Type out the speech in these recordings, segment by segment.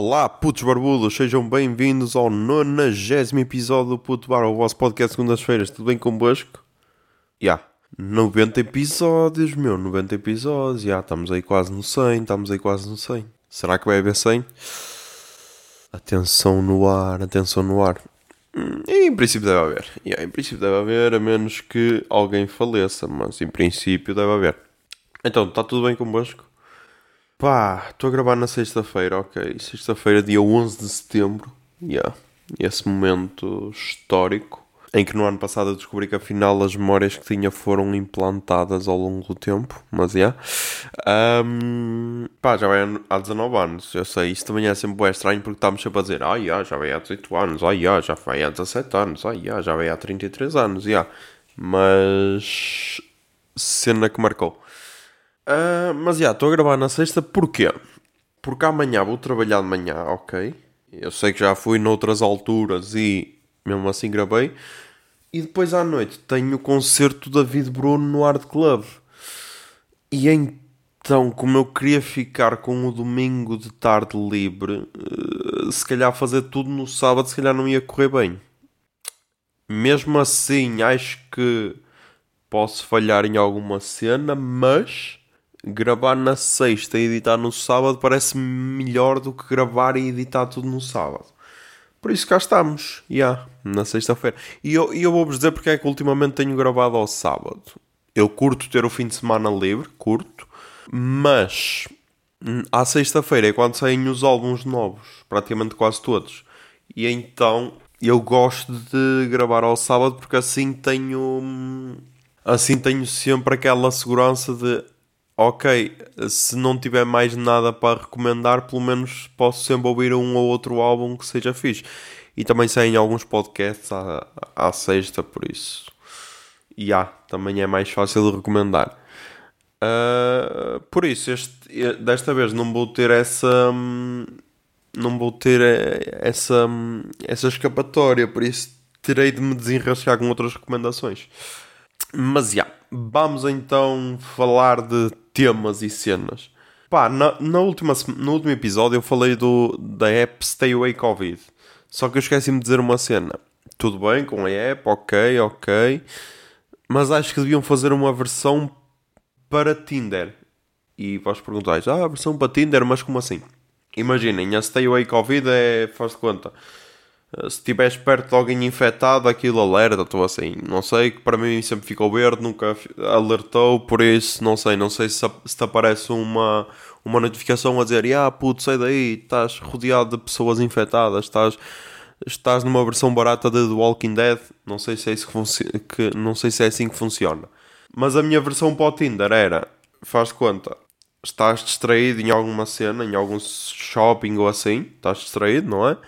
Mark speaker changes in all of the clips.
Speaker 1: Olá, putos barbudos, sejam bem-vindos ao 90 episódio do Puto Bar, o vosso podcast segundas-feiras. Tudo bem convosco? Já, yeah. 90 episódios, meu, 90 episódios. Já, yeah, estamos aí quase no 100, estamos aí quase no 100. Será que vai haver 100? Atenção no ar, atenção no ar. Hum, em princípio deve haver. Yeah, em princípio deve haver, a menos que alguém faleça, mas em princípio deve haver. Então, está tudo bem convosco? Pá, estou a gravar na sexta-feira, ok. Sexta-feira, dia 11 de setembro. Yeah. Esse momento histórico em que no ano passado eu descobri que afinal as memórias que tinha foram implantadas ao longo do tempo. Mas já. Yeah. Um, pá, já vai há 19 anos. Eu sei, isso também é sempre bem estranho porque estamos sempre a dizer: ah, yeah, já vai há 18 anos, ah, yeah, já vai há 17 anos, ah, yeah, já vai há 33 anos, yeah. Mas. cena que marcou. Uh, mas já, estou a gravar na sexta, porquê? Porque amanhã vou trabalhar de manhã, ok? Eu sei que já fui noutras alturas e mesmo assim gravei. E depois à noite tenho o concerto David Bruno no Art Club. E então, como eu queria ficar com o domingo de tarde livre, uh, se calhar fazer tudo no sábado, se calhar não ia correr bem. Mesmo assim, acho que posso falhar em alguma cena, mas gravar na sexta e editar no sábado parece melhor do que gravar e editar tudo no sábado. Por isso cá estamos, já, yeah, na sexta-feira. E eu, eu vou-vos dizer porque é que ultimamente tenho gravado ao sábado. Eu curto ter o fim de semana livre, curto, mas hum, à sexta-feira é quando saem os álbuns novos, praticamente quase todos. E então eu gosto de gravar ao sábado porque assim tenho. Hum, assim tenho sempre aquela segurança de ok, se não tiver mais nada para recomendar, pelo menos posso sempre ouvir um ou outro álbum que seja fixe. E também saem alguns podcasts à, à sexta, por isso. E há, também é mais fácil de recomendar. Uh, por isso, este, desta vez não vou ter essa. Não vou ter essa, essa escapatória, por isso terei de me desenrascar com outras recomendações. Mas já, vamos então falar de temas e cenas. Pá, na, na última, no último episódio eu falei do, da app Stay Away Covid. Só que eu esqueci-me de dizer uma cena. Tudo bem com a app, ok, ok. Mas acho que deviam fazer uma versão para Tinder. E vós perguntais, ah, versão para Tinder, mas como assim? Imaginem, a Stay Away Covid é, faz de conta, se estiveres perto de alguém infectado, aquilo alerta, estou assim, não sei, que para mim sempre ficou verde, nunca alertou, por isso, não sei, não sei se, se te aparece uma, uma notificação a dizer, ah, puto, sai daí, estás rodeado de pessoas infectadas, estás, estás numa versão barata de The Walking Dead, não sei se é, isso que, que não sei se é assim que funciona. Mas a minha versão para o Tinder era, faz conta, estás distraído em alguma cena, em algum shopping ou assim, estás distraído, não é?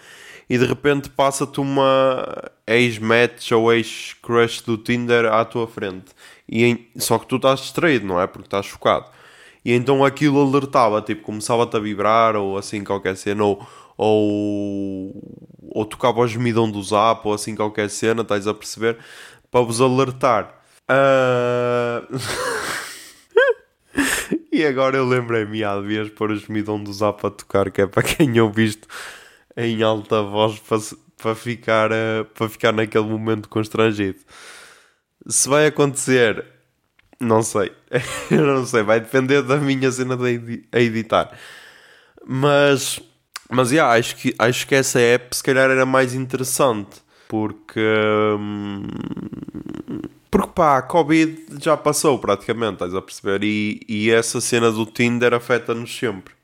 Speaker 1: E de repente passa-te uma ex-match ou ex-crush do Tinder à tua frente. E em... Só que tu estás distraído, não é? Porque estás chocado. E então aquilo alertava, tipo, começava-te a vibrar ou assim qualquer cena, ou, ou, ou tocava o gemidão do zap ou assim qualquer cena, estás a perceber? Para vos alertar. Uh... e agora eu lembrei-me, há dias, pôr o gemidão do zap a tocar, que é para quem ouviste em alta voz para, para, ficar, uh, para ficar naquele momento constrangido. Se vai acontecer, não sei. Não sei, vai depender da minha cena de editar. Mas, mas yeah, acho, que, acho que essa app se calhar era mais interessante. Porque. Hum, porque pá, a Covid já passou praticamente, estás a perceber? E, e essa cena do Tinder afeta-nos sempre.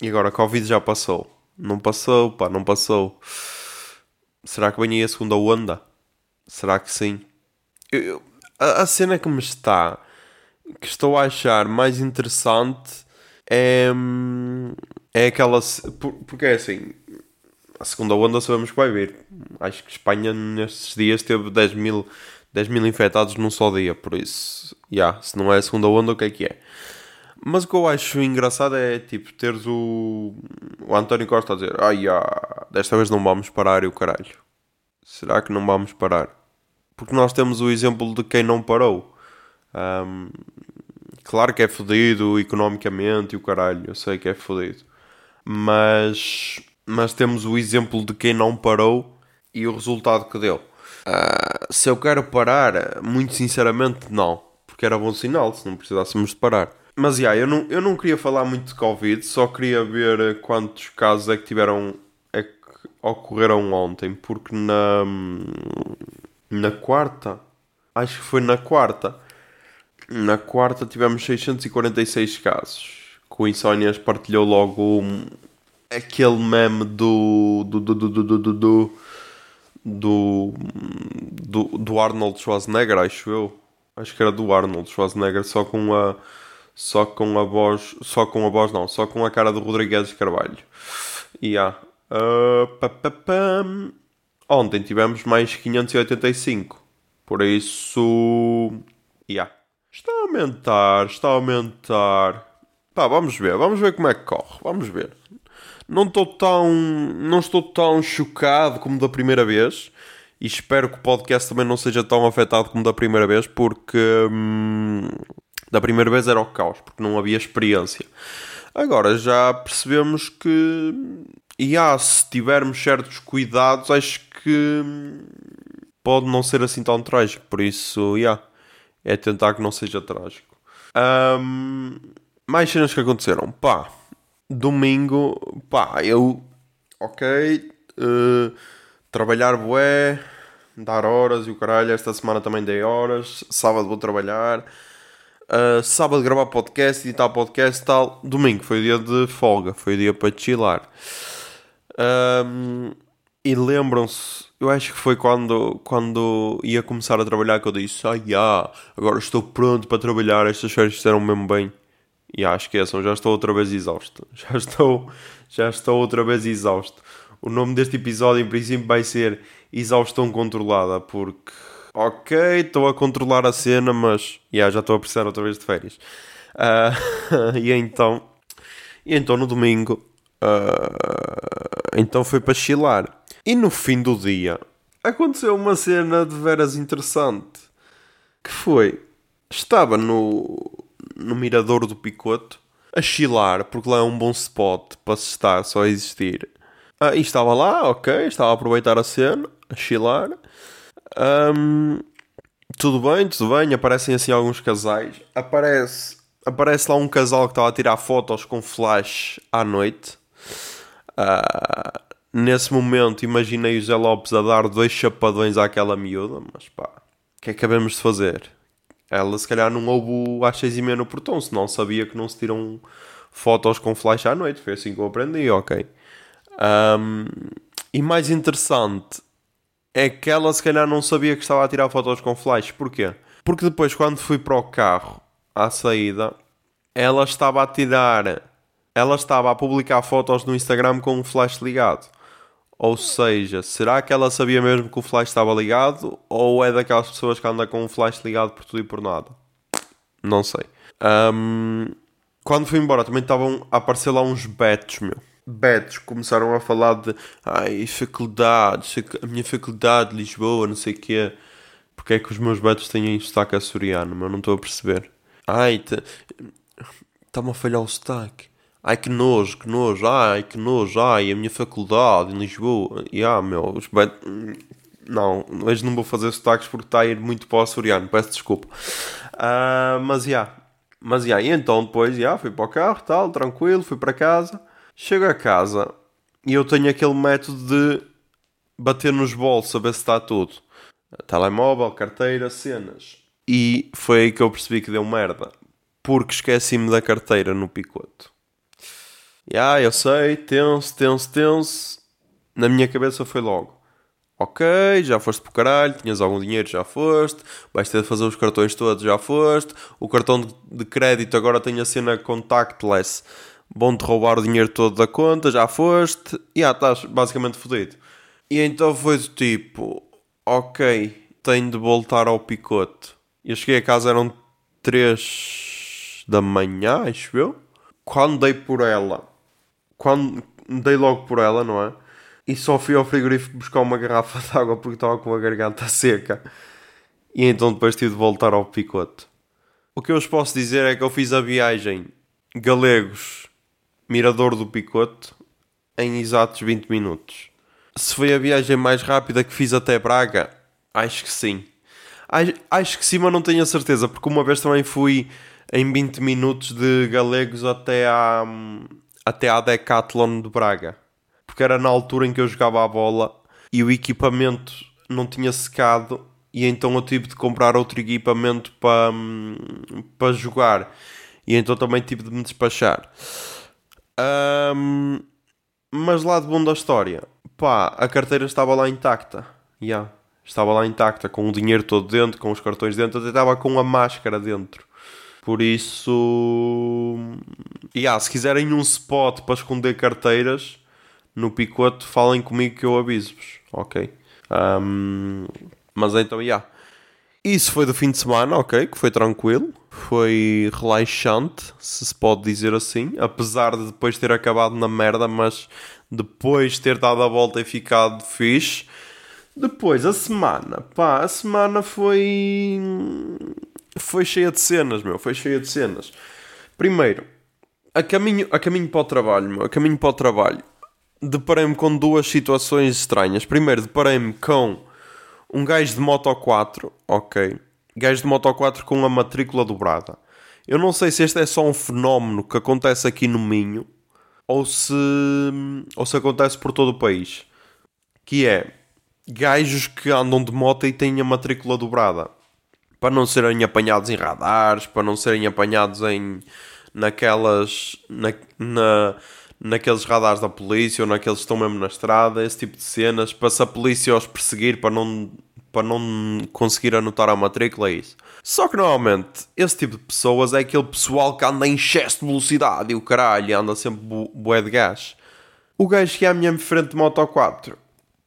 Speaker 1: E agora a Covid já passou. Não passou, pá, não passou. Será que vem aí a segunda onda? Será que sim? Eu, eu, a, a, cena que me está, que estou a achar mais interessante é, é aquela. Porque é assim, a segunda onda sabemos que vai vir. Acho que Espanha nestes dias teve 10 mil, 10 mil infectados num só dia, por isso, já, yeah, se não é a segunda onda, o que é que é? Mas o que eu acho engraçado é tipo teres o, o António Costa a dizer: Ai, ah, desta vez não vamos parar e o caralho. Será que não vamos parar? Porque nós temos o exemplo de quem não parou. Um, claro que é fodido economicamente e o caralho, eu sei que é fodido. Mas mas temos o exemplo de quem não parou e o resultado que deu. Uh, se eu quero parar, muito sinceramente, não. Porque era bom sinal se não precisássemos de parar. Mas, yeah, eu não, eu não queria falar muito de Covid, só queria ver quantos casos é que tiveram, é que ocorreram ontem, porque na, na quarta, acho que foi na quarta, na quarta tivemos 646 casos, com Insónias partilhou logo aquele meme do, do, do, do, do, do, do do, do, do Arnold Schwarzenegger, acho eu. Acho que era do Arnold Schwarzenegger, só com a só com a voz, só com a voz não, só com a cara do Rodrigues Carvalho. E yeah. uh, pa, pa, pa. ontem tivemos mais 585. Por isso, yeah. está a aumentar, está a aumentar. Pá, vamos ver, vamos ver como é que corre, vamos ver. Não estou tão, não estou tão chocado como da primeira vez e espero que o podcast também não seja tão afetado como da primeira vez porque hum, da primeira vez era o caos, porque não havia experiência. Agora já percebemos que, e ah, se tivermos certos cuidados, acho que pode não ser assim tão trágico. Por isso, yeah, é tentar que não seja trágico. Um, mais cenas que aconteceram. Pá, domingo, pá, eu, ok, uh, trabalhar bué, dar horas e o caralho. Esta semana também dei horas. Sábado vou trabalhar. Uh, sábado gravar podcast, editar podcast tal. Domingo foi dia de folga, foi dia para chilar. Um, e lembram-se, eu acho que foi quando, quando ia começar a trabalhar que eu disse: Ah, yeah, agora estou pronto para trabalhar. Estas férias fizeram mesmo bem. E yeah, esqueçam, já estou outra vez exausto. Já estou, já estou outra vez exausto. O nome deste episódio, em princípio, vai ser Exaustão Controlada, porque ok, estou a controlar a cena, mas yeah, já estou a precisar outra vez de férias. Uh, e então, e então no domingo, uh, então foi para chilar. E no fim do dia aconteceu uma cena de veras interessante. Que foi, estava no, no mirador do Picoto a chilar, porque lá é um bom spot para se estar só a existir. Ah, e estava lá, ok, estava a aproveitar a cena, a chilar. Um, tudo bem, tudo bem. Aparecem assim alguns casais. Aparece, aparece lá um casal que estava a tirar fotos com flash à noite. Uh, nesse momento, imaginei o Zé Lopes a dar dois chapadões àquela miúda, mas pá, o que é que acabamos de fazer? Ela se calhar não houve às seis e meia no portão, senão sabia que não se tiram fotos com flash à noite. Foi assim que eu aprendi, ok. Um, e mais interessante é que ela se calhar não sabia que estava a tirar fotos com flash. Porquê? Porque depois, quando fui para o carro, à saída, ela estava a tirar. Ela estava a publicar fotos no Instagram com o flash ligado. Ou seja, será que ela sabia mesmo que o flash estava ligado? Ou é daquelas pessoas que andam com o flash ligado por tudo e por nada? Não sei. Um, quando fui embora também estavam a aparecer lá uns betos, meu betos começaram a falar de ai, faculdades, a minha faculdade de Lisboa, não sei o quê. Porque é que os meus betos têm sotaque açoriano, mas não estou a perceber. Ai, está-me a falhar o sotaque. Ai, que nojo, que nojo, ai, que nojo, ai, a minha faculdade em Lisboa. E ah, meu, os betos... Não, hoje não vou fazer sotaques porque está a ir muito para o açoriano, peço desculpa. Uh, mas, já, yeah. mas, já, yeah. e então depois, já, yeah, fui para o carro, tal, tranquilo, fui para casa. Chego a casa e eu tenho aquele método de bater nos bolsos a ver se está tudo. Telemóvel, carteira, cenas. E foi aí que eu percebi que deu merda. Porque esqueci-me da carteira no picoto. E ah, eu sei, tenso, tenso, tenso. Na minha cabeça foi logo. Ok, já foste para o caralho, tinhas algum dinheiro, já foste. Vais ter de fazer os cartões todos, já foste. O cartão de crédito agora tem a cena contactless vão-te roubar o dinheiro todo da conta, já foste, e já estás basicamente fodido. E então foi do tipo, ok, tenho de voltar ao picote. Eu cheguei a casa, eram 3 da manhã, acho eu. Quando dei por ela, quando dei logo por ela, não é? E só fui ao frigorífico buscar uma garrafa de água porque estava com a garganta seca. E então depois tive de voltar ao picote. O que eu vos posso dizer é que eu fiz a viagem Galegos Mirador do Picote em exatos 20 minutos. Se foi a viagem mais rápida que fiz até Braga, acho que sim. Acho, que sim, mas não tenho a certeza, porque uma vez também fui em 20 minutos de Galegos até à, até à Decathlon de Braga. Porque era na altura em que eu jogava a bola e o equipamento não tinha secado e então eu tive de comprar outro equipamento para, para jogar. E então também tive de me despachar. Um, mas lá de bom da história, pá, a carteira estava lá intacta. Yeah, estava lá intacta, com o dinheiro todo dentro, com os cartões dentro, até estava com a máscara dentro. Por isso, yeah, se quiserem um spot para esconder carteiras no picote, falem comigo que eu aviso-vos, ok? Um, mas então, yeah. Isso foi do fim de semana, ok, que foi tranquilo, foi relaxante, se se pode dizer assim, apesar de depois ter acabado na merda, mas depois ter dado a volta e ficado fixe. Depois, a semana, pá, a semana foi. foi cheia de cenas, meu, foi cheia de cenas. Primeiro, a caminho, a caminho para o trabalho, meu, a caminho para o trabalho, deparei-me com duas situações estranhas. Primeiro, deparei-me com um gajo de Moto 4, ok. Gajo de Moto 4 com a matrícula dobrada. Eu não sei se este é só um fenómeno que acontece aqui no Minho ou se, ou se acontece por todo o país. Que é gajos que andam de moto e têm a matrícula dobrada. Para não serem apanhados em radares, para não serem apanhados em naquelas. Na, na, naqueles radares da polícia ou naqueles que estão mesmo na estrada, esse tipo de cenas, para se a polícia os perseguir para não, para não conseguir anotar a matrícula, é isso. Só que normalmente esse tipo de pessoas é aquele pessoal que anda em excesso de velocidade e o caralho anda sempre bué de gás. O gajo que é à minha frente de Moto 4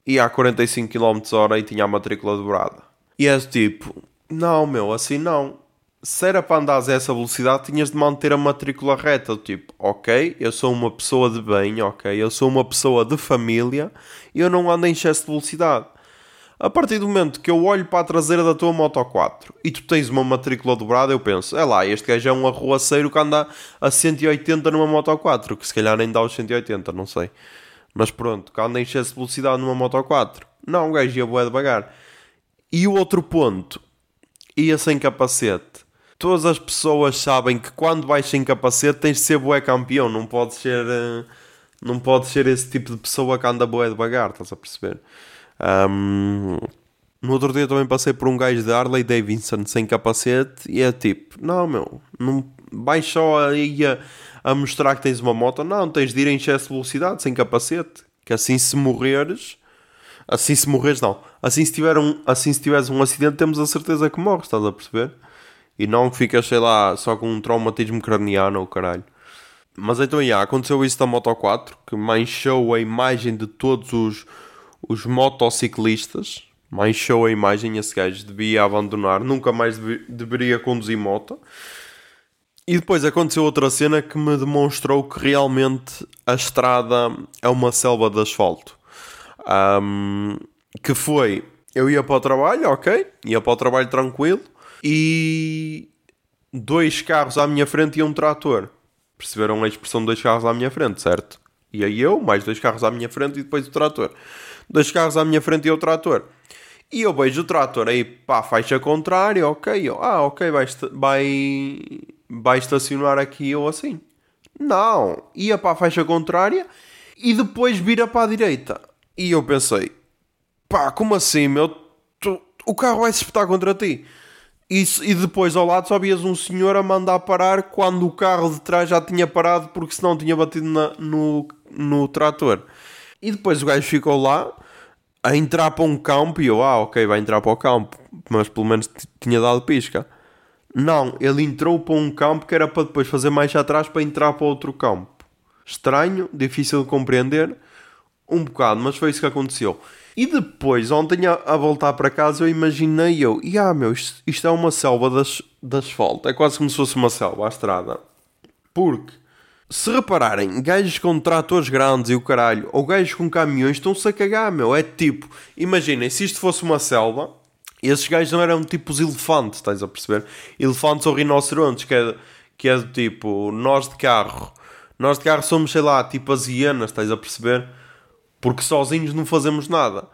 Speaker 1: ia a 45 km h e tinha a matrícula dobrada. E é tipo, não meu, assim não se era para andares a essa velocidade, tinhas de manter a matrícula reta. Tipo, ok, eu sou uma pessoa de bem, ok, eu sou uma pessoa de família e eu não ando em excesso de velocidade. A partir do momento que eu olho para a traseira da tua Moto 4 e tu tens uma matrícula dobrada, eu penso, é lá, este gajo é um arruaceiro que anda a 180 numa Moto 4, que se calhar nem dá os 180, não sei. Mas pronto, que anda em excesso de velocidade numa Moto 4. Não, o gajo ia boa devagar. E o outro ponto, ia sem capacete todas as pessoas sabem que quando vais sem capacete tens de ser bué campeão, não pode ser uh, não pode ser esse tipo de pessoa que anda bué devagar, estás a perceber? Um, no outro dia também passei por um gajo de Harley Davidson sem capacete e é tipo, não meu, não vais só aí a, a mostrar que tens uma moto, não, tens de ir em excesso de velocidade sem capacete, que assim se morreres, assim se morreres não, assim se, tiver um, assim se tiveres um acidente temos a certeza que morres, estás a perceber? E não que ficas, sei lá, só com um traumatismo craniano ou caralho. Mas então, já, aconteceu isso da Moto 4, que manchou a imagem de todos os, os motociclistas. Manchou a imagem, esse gajo devia abandonar, nunca mais deve, deveria conduzir moto. E depois aconteceu outra cena que me demonstrou que realmente a estrada é uma selva de asfalto. Um, que foi, eu ia para o trabalho, ok, ia para o trabalho tranquilo, e dois carros à minha frente e um trator. Perceberam a expressão dois carros à minha frente, certo? E aí eu, mais dois carros à minha frente e depois o trator. Dois carros à minha frente e o trator. E eu vejo o trator aí para a faixa contrária, ok. Eu, ah, ok, vai, vai, vai estacionar aqui ou assim. Não, ia para a faixa contrária e depois vira para a direita. E eu pensei, pá, como assim, meu? Tu, o carro vai se espetar contra ti. Isso, e depois ao lado só vias um senhor a mandar parar quando o carro de trás já tinha parado porque senão tinha batido na, no, no trator. E depois o gajo ficou lá a entrar para um campo e eu, ah, ok, vai entrar para o campo, mas pelo menos tinha dado pisca. Não, ele entrou para um campo que era para depois fazer mais atrás para entrar para outro campo. Estranho, difícil de compreender, um bocado, mas foi isso que aconteceu. E depois, ontem a, a, voltar para casa, eu imaginei eu, e ah, meu, isto, isto é uma selva das, de asfalto, é quase como se fosse uma selva à estrada. Porque, se repararem, gajos com tratores grandes e o caralho, ou gajos com caminhões, estão-se a cagar, meu. É tipo, imaginem, se isto fosse uma selva, esses gajos não eram tipo os elefantes, estás a perceber? Elefantes ou rinocerontes, que é, que é do tipo, nós de carro Nós de carro somos, sei lá, tipo as hienas, estás a perceber? Porque sozinhos não fazemos nada.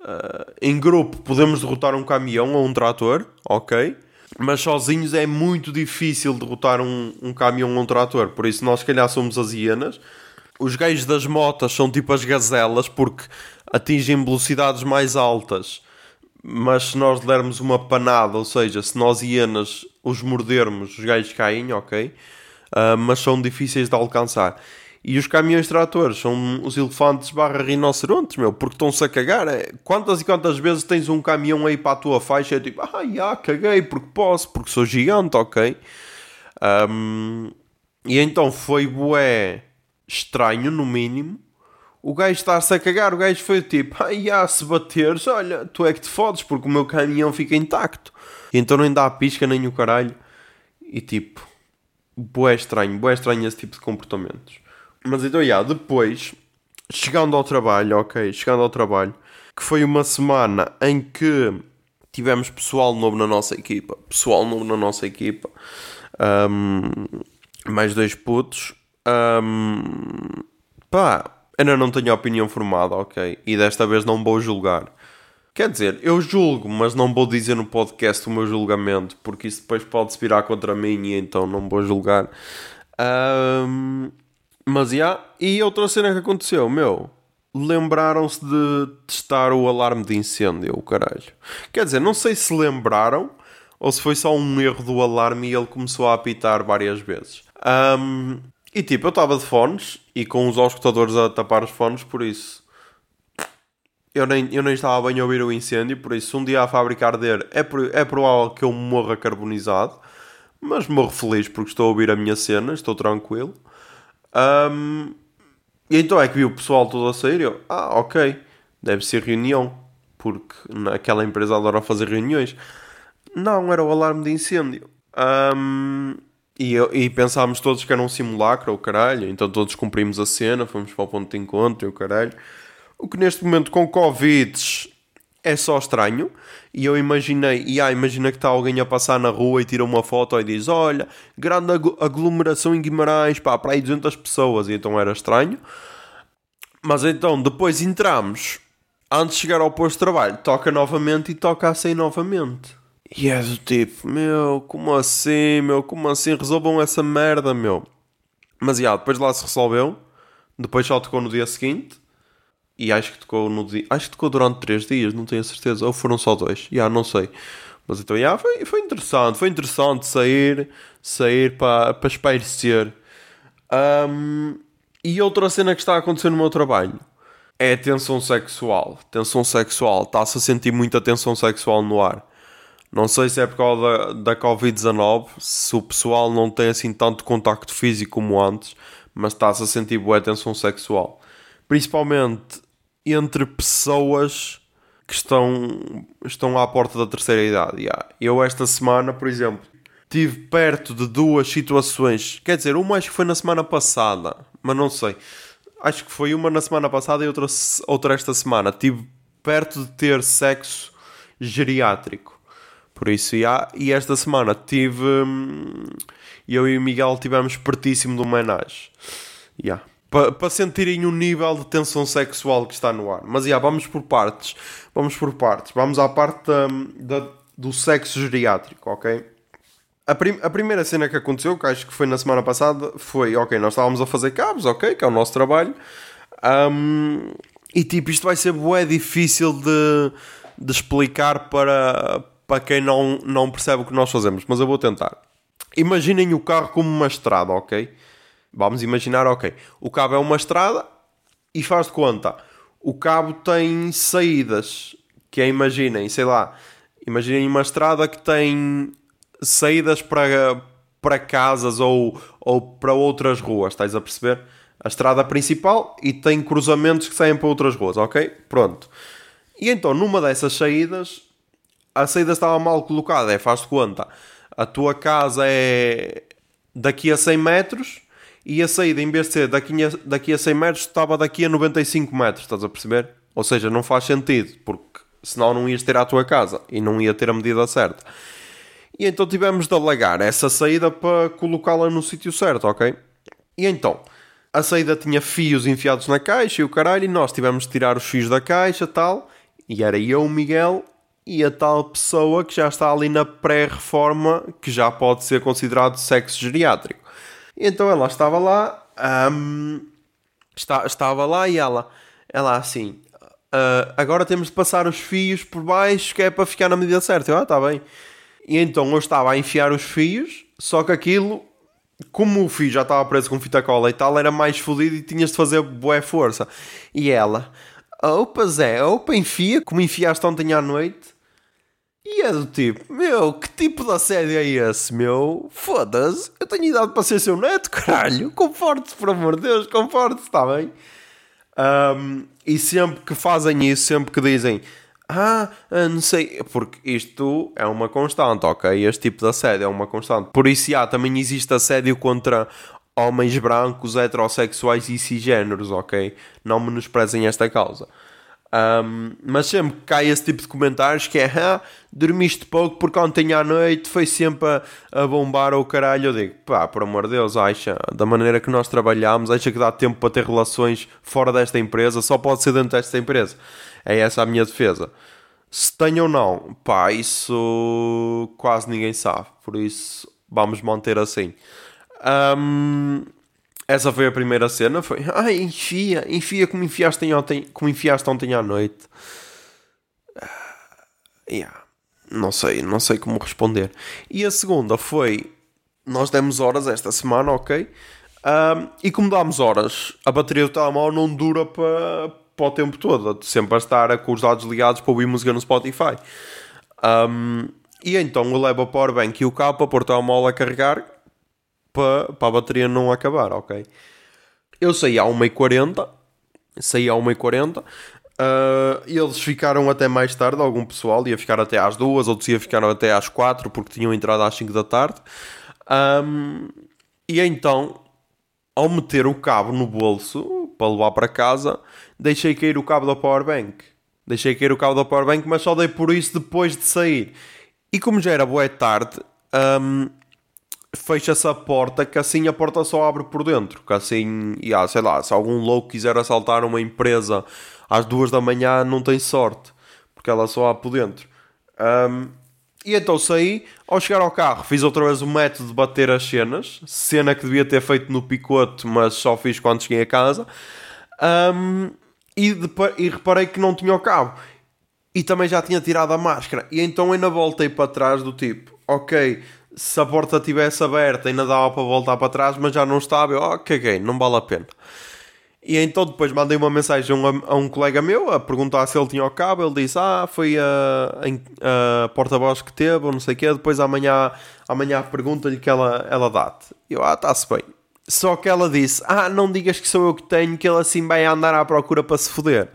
Speaker 1: Uh, em grupo podemos derrotar um caminhão ou um trator, ok? Mas sozinhos é muito difícil derrotar um, um caminhão ou um trator. Por isso nós, se calhar, somos as hienas. Os gajos das motas são tipo as gazelas porque atingem velocidades mais altas. Mas se nós dermos uma panada, ou seja, se nós hienas os mordermos, os gajos caem, ok? Uh, mas são difíceis de alcançar. E os caminhões tratores são os elefantes barra rinocerontes, meu, porque estão-se a cagar. É, quantas e quantas vezes tens um caminhão aí para a tua faixa é tipo, ah, já, caguei porque posso, porque sou gigante, ok? Um, e então foi bué estranho, no mínimo, o gajo estar-se a cagar. O gajo foi tipo, ah, já, se bateres, olha, tu é que te fodes porque o meu caminhão fica intacto. E então nem dá a pisca nem o caralho. E tipo, bué estranho, bué estranho esse tipo de comportamentos. Mas então, já, depois, chegando ao trabalho, ok, chegando ao trabalho, que foi uma semana em que tivemos pessoal novo na nossa equipa, pessoal novo na nossa equipa, um, mais dois putos, um, pá, ainda não tenho opinião formada, ok, e desta vez não vou julgar. Quer dizer, eu julgo, mas não vou dizer no podcast o meu julgamento, porque isso depois pode se virar contra mim e então não vou julgar. Um, mas já. Yeah. E outra cena que aconteceu, meu. Lembraram-se de testar o alarme de incêndio, o caralho. Quer dizer, não sei se lembraram ou se foi só um erro do alarme e ele começou a apitar várias vezes. Um, e tipo, eu estava de fones e com os auscultadores a tapar os fones, por isso. Eu nem, eu nem estava bem a ouvir o incêndio, por isso, um dia a fábrica arder, é, é provável que eu morra carbonizado, mas morro feliz porque estou a ouvir a minha cena, estou tranquilo. Um, e então é que vi o pessoal todo a sair e eu, ah, ok, deve ser reunião, porque naquela empresa adora fazer reuniões. Não, era o alarme de incêndio. Um, e, e pensámos todos que era um simulacro, o caralho, então todos cumprimos a cena, fomos para o ponto de encontro, o caralho. O que neste momento com Covid é só estranho. E eu imaginei, e ah, imagina que está alguém a passar na rua e tira uma foto e diz: Olha, grande aglomeração em Guimarães, pá, para aí 200 pessoas. E então era estranho. Mas então depois entramos, antes de chegar ao posto de trabalho, toca novamente e toca a novamente. E é do tipo: Meu, como assim, meu, como assim? Resolvam essa merda, meu. Mas já, depois lá se resolveu. Depois só tocou no dia seguinte. E acho que tocou no dia. Acho que tocou durante 3 dias, não tenho a certeza. Ou foram só dois. Já, não sei. Mas então, já, foi, foi interessante. Foi interessante sair, sair para, para espairecer. Um, e outra cena que está a acontecer no meu trabalho é a tensão sexual. Tensão sexual. Está-se a sentir muita tensão sexual no ar. Não sei se é por causa da, da Covid-19, se o pessoal não tem assim tanto contacto físico como antes, mas está-se a sentir boa tensão sexual. Principalmente entre pessoas que estão, estão à porta da terceira idade. Yeah. Eu, esta semana, por exemplo, tive perto de duas situações. Quer dizer, uma acho que foi na semana passada, mas não sei. Acho que foi uma na semana passada e outra, outra esta semana. Tive perto de ter sexo geriátrico. Por isso, yeah. e esta semana tive. Hum, eu e o Miguel tivemos pertíssimo do homenagem. Yeah para, para sentirem o nível de tensão sexual que está no ar. Mas já, vamos por partes. Vamos por partes. Vamos à parte da, da, do sexo geriátrico, ok? A, prim, a primeira cena que aconteceu, que acho que foi na semana passada, foi, ok, nós estávamos a fazer cabos, ok, que é o nosso trabalho. Um, e tipo, isto vai ser bué difícil de, de explicar para, para quem não, não percebe o que nós fazemos, mas eu vou tentar. Imaginem o carro como uma estrada, ok? Vamos imaginar, ok, o cabo é uma estrada e faz de conta, o cabo tem saídas, que é, imaginem, sei lá, imaginem uma estrada que tem saídas para, para casas ou, ou para outras ruas, estás a perceber? A estrada principal e tem cruzamentos que saem para outras ruas, ok? Pronto. E então, numa dessas saídas, a saída estava mal colocada, é, faz de conta. A tua casa é daqui a 100 metros e a saída, em ser daqui a, daqui a 100 metros, estava daqui a 95 metros, estás a perceber? Ou seja, não faz sentido, porque senão não ias ter à tua casa e não ia ter a medida certa. E então tivemos de alagar essa saída para colocá-la no sítio certo, ok? E então, a saída tinha fios enfiados na caixa e o caralho, e nós tivemos de tirar os fios da caixa tal. E era eu, o Miguel e a tal pessoa que já está ali na pré-reforma, que já pode ser considerado sexo geriátrico. Então ela estava lá, um, está, estava lá e ela, ela assim, uh, agora temos de passar os fios por baixo que é para ficar na medida certa. Eu, ah, está bem. E então eu estava a enfiar os fios, só que aquilo, como o fio já estava preso com fita cola e tal, era mais fodido e tinhas de fazer boa força. E ela, opa Zé, opa enfia, como enfiaste ontem à noite. E é do tipo, meu, que tipo de assédio é esse, meu? Foda-se, eu tenho idade para ser seu neto, caralho. Conforte-se, por amor de Deus, conforte-se, está bem? Um, e sempre que fazem isso, sempre que dizem, ah, não sei, porque isto é uma constante, ok? Este tipo de assédio é uma constante. Por isso, há, também existe assédio contra homens brancos, heterossexuais e cisgêneros, ok? Não menosprezem esta causa. Um, mas sempre cai esse tipo de comentários que é dormiste pouco porque ontem à noite foi sempre a, a bombar ou caralho, eu digo, pá, por amor de Deus, acha, da maneira que nós trabalhamos, acha que dá tempo para ter relações fora desta empresa, só pode ser dentro desta empresa. É essa a minha defesa. Se tem ou não, pá, isso quase ninguém sabe, por isso vamos manter assim. Um, essa foi a primeira cena, foi ai, enfia, enfia como enfiaste ontem, como enfiaste ontem à noite. Uh, yeah. Não sei, não sei como responder. E a segunda foi, nós demos horas esta semana, ok? Um, e como damos horas, a bateria do telemóvel não dura para, para o tempo todo, sempre a estar com os dados ligados para ouvir música no Spotify. Um, e então eu levo a powerbank e o cabo para pôr o telemóvel a carregar para, para a bateria não acabar, ok? Eu saí à 1h40, saí à 1h40, uh, eles ficaram até mais tarde, algum pessoal ia ficar até às 2, outros ia ficar até às 4, porque tinham entrado às 5 da tarde. Um, e então, ao meter o cabo no bolso para levar para casa, deixei cair o cabo da powerbank. Deixei cair o cabo da powerbank, mas só dei por isso depois de sair. E como já era boa tarde, um, fecha-se a porta, que assim a porta só abre por dentro. Que assim, yeah, sei lá, se algum louco quiser assaltar uma empresa às duas da manhã, não tem sorte, porque ela só abre por dentro. Um, e então saí, ao chegar ao carro, fiz outra vez o método de bater as cenas, cena que devia ter feito no picote, mas só fiz quando cheguei a casa. Um, e, e reparei que não tinha o cabo. E também já tinha tirado a máscara. E então ainda voltei para trás do tipo, ok, se a porta estivesse aberta ainda dava para voltar para trás, mas já não estava, eu, oh, caguei, não vale a pena. E então depois mandei uma mensagem a um, a um, colega meu a perguntar se ele tinha o cabo. Ele disse: Ah, foi a, a, a porta-voz que teve, ou não sei o quê. Depois amanhã, amanhã pergunta-lhe que ela, ela dá-te. Eu, ah, está-se bem. Só que ela disse: Ah, não digas que sou eu que tenho, que ele assim vai andar à procura para se foder.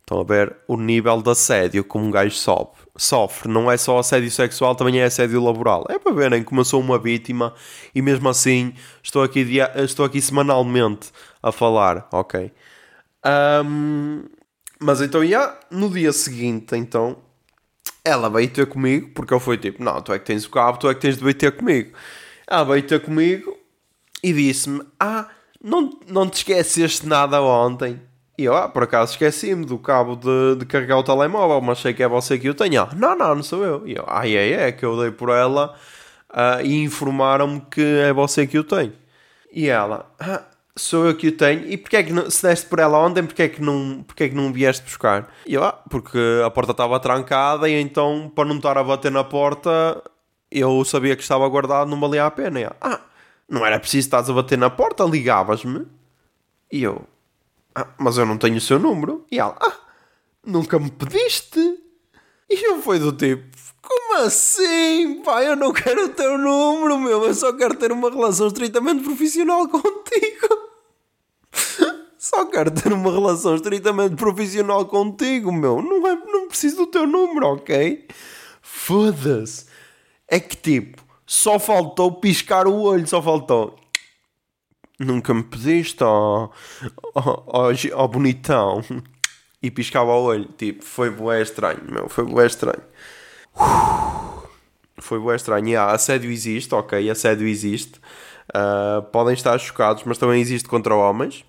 Speaker 1: Estão a ver o nível de assédio como um gajo sobe sofre. Não é só assédio sexual, também é assédio laboral. É para verem como eu sou uma vítima e mesmo assim estou aqui, dia, estou aqui semanalmente a falar, ok? Um, mas então, yeah, no dia seguinte, então, ela veio ter comigo, porque eu fui tipo, não, tu é que tens o cabo, tu é que tens de vir ter comigo. Ela veio ter comigo e disse-me, ah, não, não te esqueceste nada ontem. E eu, ah, por acaso esqueci-me do cabo de, de, carregar o telemóvel, mas sei que é você que o tenha. Não, não, não sou eu. E eu, ah, é, é, que eu dei por ela uh, e informaram-me que é você que o tem. E ela, ah, sou eu que o tenho. E porquê é que não, se deste por ela ontem, porquê é que não, é que não vieste buscar? E eu, ah, porque a porta estava trancada e então, para não estar a bater na porta, eu sabia que estava guardado, não valia a pena. E ela, ah, não era preciso estar a bater na porta, ligavas-me. E eu, ah, mas eu não tenho o seu número. E ela, ah, nunca me pediste. E eu fui do tipo, como assim, pá? Eu não quero o teu número, meu. Eu só quero ter uma relação estritamente profissional contigo. Só quero ter uma relação estritamente profissional contigo, meu. Não, é, não preciso do teu número, ok? Foda-se. É que tipo, só faltou piscar o olho, só faltou. Nunca me pediste, ó, ó, ó, ó bonitão. E piscava o olho. Tipo, foi bué estranho, meu. Foi bué estranho. Foi bem estranho. Yeah, assédio existe, ok, assédio existe. Uh, podem estar chocados, mas também existe contra homens.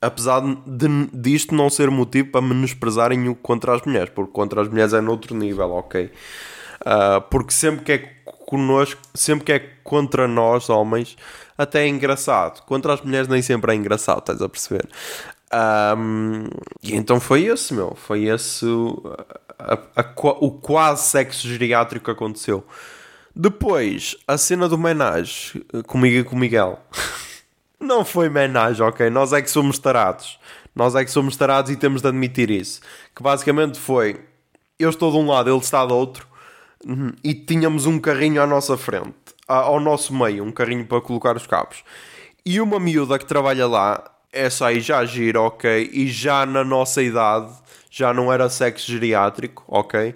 Speaker 1: Apesar de, disto não ser motivo para menosprezarem o contra as mulheres, porque contra as mulheres é noutro nível, ok? Uh, porque sempre que é connosco, sempre que é contra nós, homens, até é engraçado. Contra as mulheres nem sempre é engraçado, estás a perceber? Um, e então foi esse, meu. Foi esse a, a, a, o quase sexo geriátrico que aconteceu. Depois, a cena do menage comigo e com o Miguel. Não foi menage, ok? Nós é que somos tarados. Nós é que somos tarados e temos de admitir isso. Que basicamente foi: eu estou de um lado, ele está do outro, uhum, e tínhamos um carrinho à nossa frente, ao nosso meio, um carrinho para colocar os cabos. E uma miúda que trabalha lá, essa aí já gira, ok? E já na nossa idade, já não era sexo geriátrico, ok?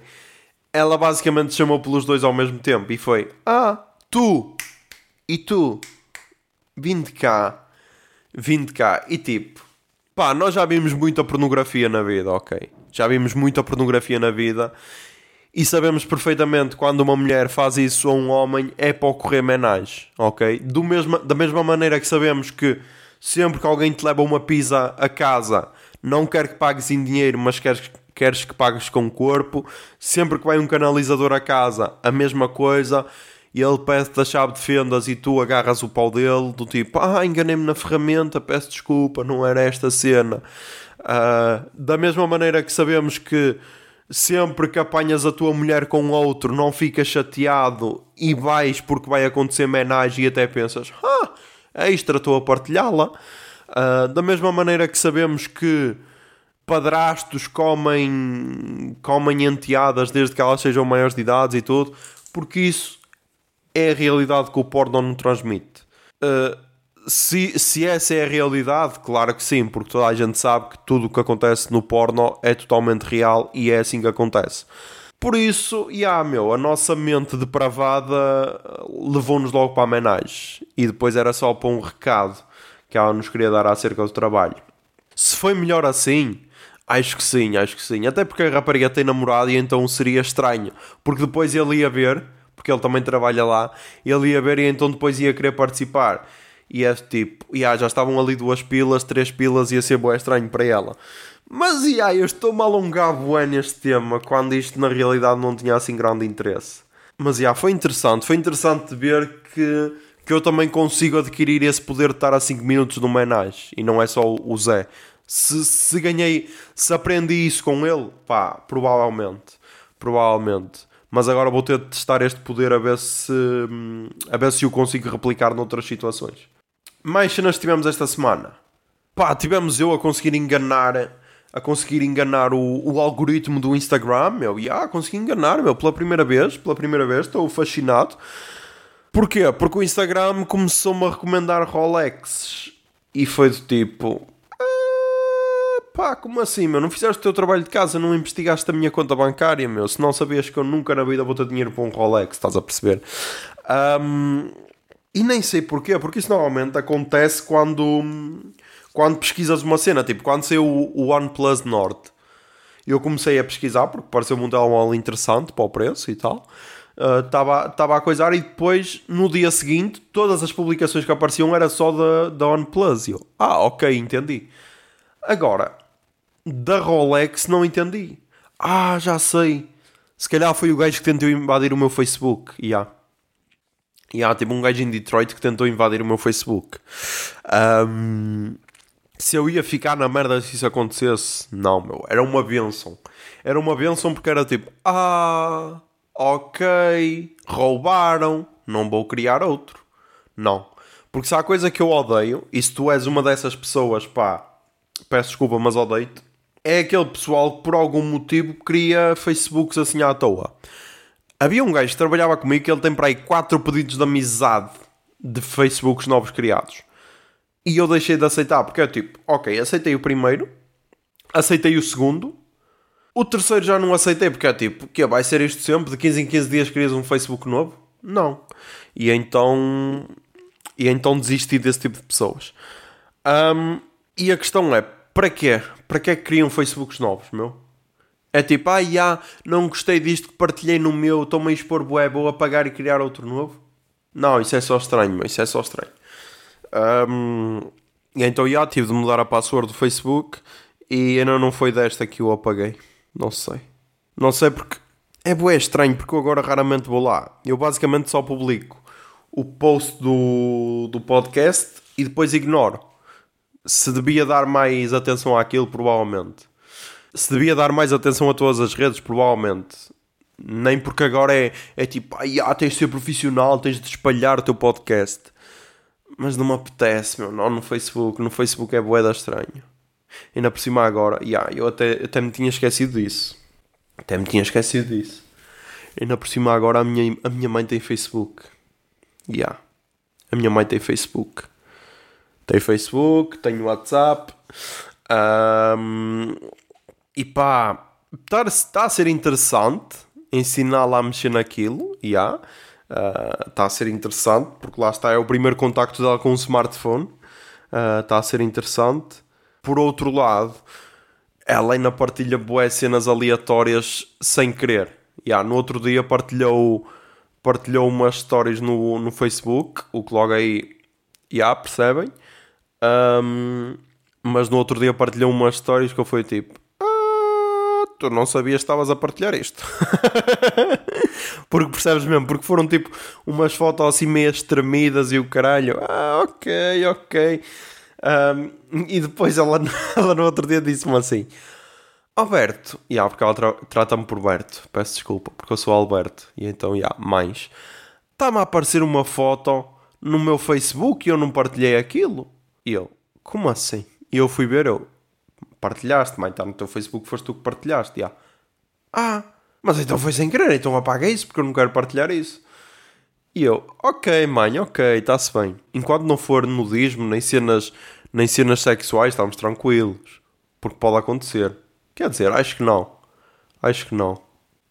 Speaker 1: ela basicamente chamou pelos dois ao mesmo tempo e foi: Ah, tu e tu, vim de cá, vim de cá. E tipo, pá, nós já vimos muita pornografia na vida, ok? Já vimos muita pornografia na vida e sabemos perfeitamente quando uma mulher faz isso a um homem é para ocorrer menage, ok? Do mesma, da mesma maneira que sabemos que sempre que alguém te leva uma pizza a casa, não quer que pagues em dinheiro, mas queres queres que pagues com o corpo. Sempre que vai um canalizador a casa, a mesma coisa. E ele pede-te a chave de fendas e tu agarras o pau dele, do tipo, ah, enganei-me na ferramenta, peço desculpa, não era esta cena. Uh, da mesma maneira que sabemos que sempre que apanhas a tua mulher com outro, não ficas chateado e vais porque vai acontecer menagem e até pensas, ah, extra, estou a partilhá-la. Uh, da mesma maneira que sabemos que padrastos comem, comem enteadas desde que elas sejam maiores de idade e tudo, porque isso é a realidade que o porno não transmite. Uh, se, se essa é a realidade, claro que sim, porque toda a gente sabe que tudo o que acontece no porno é totalmente real e é assim que acontece. Por isso, e yeah, meu, a nossa mente depravada levou-nos logo para a menage e depois era só para um recado que ela nos queria dar acerca do trabalho. Se foi melhor assim, Acho que sim, acho que sim. Até porque a rapariga tem namorado e então seria estranho. Porque depois ele ia ver, porque ele também trabalha lá, ele ia ver e então depois ia querer participar. E é tipo, yeah, já estavam ali duas pilas, três pilas, ia ser boa estranho para ela. Mas yeah, eu estou-me a alongar bué neste tema, quando isto na realidade não tinha assim grande interesse. Mas yeah, foi interessante, foi interessante ver que, que eu também consigo adquirir esse poder de estar a 5 minutos no menage e não é só o Zé. Se, se ganhei, se aprendi isso com ele, pá, provavelmente. Provavelmente. Mas agora vou ter de testar este poder a ver se, a ver se o consigo replicar noutras situações. Mais cenas tivemos esta semana. Pá, tivemos eu a conseguir enganar a conseguir enganar o, o algoritmo do Instagram, meu, e ah, consegui enganar, meu, pela primeira vez, pela primeira vez, estou fascinado. Porquê? Porque o Instagram começou-me a recomendar Rolex e foi do tipo, Pá, como assim, meu? Não fizeste o teu trabalho de casa, não investigaste a minha conta bancária, meu? Se não sabias que eu nunca na vida vou ter dinheiro para um Rolex, estás a perceber? Um, e nem sei porquê, porque isso normalmente acontece quando, quando pesquisas uma cena, tipo, quando saiu o, OnePlus Nord. Eu comecei a pesquisar porque pareceu-me um telemóvel interessante para o preço e tal. Estava uh, a coisar e depois, no dia seguinte, todas as publicações que apareciam era só da, da OnePlus. E eu, ah, ok, entendi. Agora, da Rolex não entendi. Ah, já sei. Se calhar foi o gajo que tentou invadir o meu Facebook. Ya. Yeah. Yeah, tipo um gajo em Detroit que tentou invadir o meu Facebook. Um, se eu ia ficar na merda se isso acontecesse, não, meu. Era uma benção. Era uma benção porque era tipo, ah, ok, roubaram, não vou criar outro. Não. Porque se há coisa que eu odeio, e se tu és uma dessas pessoas, pá, peço desculpa, mas odeio-te, é aquele pessoal que por algum motivo cria Facebooks assim à toa. Havia um gajo que trabalhava comigo que ele tem para aí 4 pedidos de amizade de Facebooks novos criados. E eu deixei de aceitar, porque é tipo, ok, aceitei o primeiro, aceitei o segundo, o terceiro já não aceitei, porque é tipo, que vai ser isto sempre? De 15 em 15 dias crias um Facebook novo? Não. E então. E então desisti desse tipo de pessoas. Um, e a questão é, para quê? Para que é que criam Facebooks novos, meu? É tipo, ah, já, não gostei disto que partilhei no meu, estou-me a expor bué, vou apagar e criar outro novo. Não, isso é só estranho, isso é só estranho. Um, então, já, tive de mudar a password do Facebook e ainda não foi desta que eu apaguei. Não sei. Não sei porque é bué estranho, porque eu agora raramente vou lá. Eu basicamente só publico o post do, do podcast e depois ignoro. Se devia dar mais atenção àquilo, provavelmente se devia dar mais atenção a todas as redes, provavelmente. Nem porque agora é, é tipo, ah, tens de ser profissional, tens de espalhar o teu podcast. Mas não me apetece, meu. Não no Facebook. No Facebook é boeda estranho. Ainda por cima agora, yeah, eu até, até me tinha esquecido disso. Até me tinha esquecido disso. Ainda por cima agora a minha, a minha mãe tem Facebook. Yeah. A minha mãe tem Facebook. Tem Facebook, tem WhatsApp. Um, e pá, está tá a ser interessante ensiná-la a mexer naquilo, já. Yeah. Está uh, a ser interessante, porque lá está, é o primeiro contacto dela com um smartphone. Está uh, a ser interessante. Por outro lado, ela ainda partilha boas cenas aleatórias sem querer. Yeah, no outro dia partilhou, partilhou umas stories no, no Facebook, o que logo aí, yeah, percebem? Um, mas no outro dia partilhou umas stories que eu fui tipo, tu não sabias que estavas a partilhar isto. porque percebes mesmo, porque foram tipo umas fotos assim meio tremidas e o caralho, ah, ok, ok. Um, e depois ela, ela no outro dia disse-me assim: Alberto, e yeah, porque ela tra trata-me por Berto, peço desculpa, porque eu sou Alberto, e então, yeah, mais. Está-me a aparecer uma foto no meu Facebook e eu não partilhei aquilo. E eu, como assim? E eu fui ver, eu, partilhaste, mãe, está no teu Facebook, foste tu que partilhaste. Já. Ah, mas então foi sem querer, então apaga isso porque eu não quero partilhar isso. E eu, ok, mãe, ok, está-se bem. Enquanto não for nudismo, nem cenas, nem cenas sexuais, estamos tranquilos. Porque pode acontecer. Quer dizer, acho que não. Acho que não.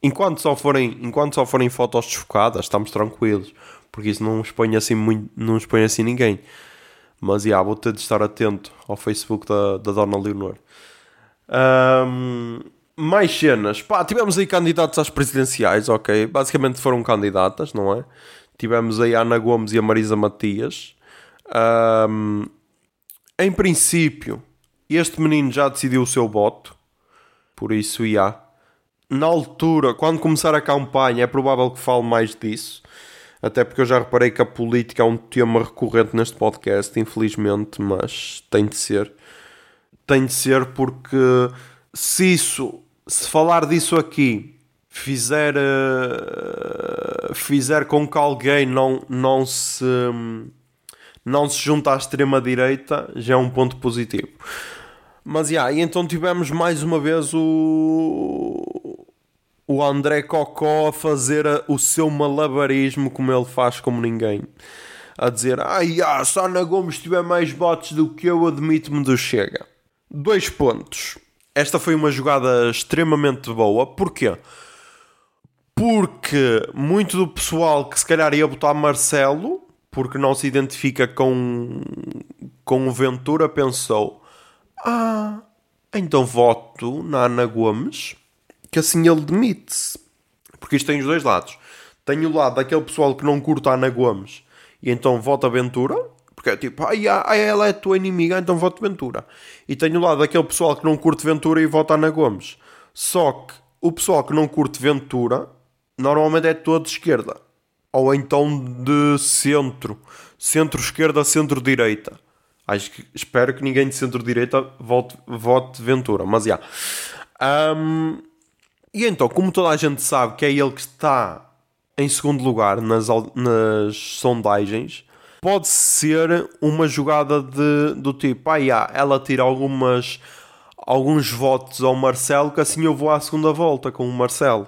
Speaker 1: Enquanto só forem, enquanto só forem fotos desfocadas, estamos tranquilos. Porque isso não expõe assim, muito, não expõe assim ninguém. Mas, yeah, vou ter de estar atento ao Facebook da, da Dona Leonor. Um, mais cenas. Pá, tivemos aí candidatos às presidenciais, ok? Basicamente foram candidatas, não é? Tivemos aí a Ana Gomes e a Marisa Matias. Um, em princípio, este menino já decidiu o seu voto. Por isso, já. Na altura, quando começar a campanha, é provável que fale mais disso. Até porque eu já reparei que a política é um tema recorrente neste podcast, infelizmente, mas tem de ser tem de ser porque se isso, se falar disso aqui fizer, uh, fizer com que alguém não, não se não se junte à extrema direita, já é um ponto positivo. Mas yeah, e então tivemos mais uma vez o o André Cocó a fazer o seu malabarismo como ele faz como ninguém. A dizer, ai, ah, se a Ana Gomes tiver mais votos do que eu, admito-me do Chega. Dois pontos. Esta foi uma jogada extremamente boa. Porquê? Porque muito do pessoal que se calhar ia votar Marcelo, porque não se identifica com, com o Ventura, pensou: Ah, então voto na Ana Gomes, que assim ele demite-se. Porque isto tem os dois lados. Tem o lado daquele pessoal que não curta a Ana Gomes e então vota Ventura, porque é tipo, ai, ai, ela é tua inimiga, então voto Ventura. E tenho lá daquele pessoal que não curte Ventura e vota Ana Gomes. Só que o pessoal que não curte Ventura normalmente é todo de esquerda. Ou então de centro. Centro-esquerda, centro-direita. Acho que, espero que ninguém de centro-direita vote, vote Ventura. Mas já. Yeah. Um, e então, como toda a gente sabe que é ele que está em segundo lugar nas, nas sondagens, pode ser uma jogada de, do tipo, ah, yeah, ela tira algumas, alguns votos ao Marcelo, que assim eu vou à segunda volta com o Marcelo.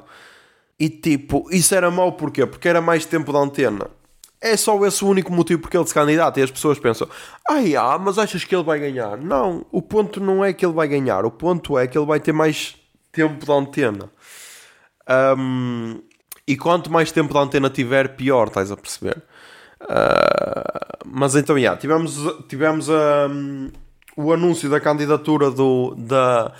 Speaker 1: E tipo, isso era mau porquê? Porque era mais tempo de antena. É só esse o único motivo porque ele se candidata e as pessoas pensam, ah, yeah, mas achas que ele vai ganhar? Não, o ponto não é que ele vai ganhar, o ponto é que ele vai ter mais tempo de antena. Um, e quanto mais tempo de antena tiver, pior, estás a perceber? Uh, mas então, yeah, tivemos, tivemos um, o anúncio da candidatura do, da,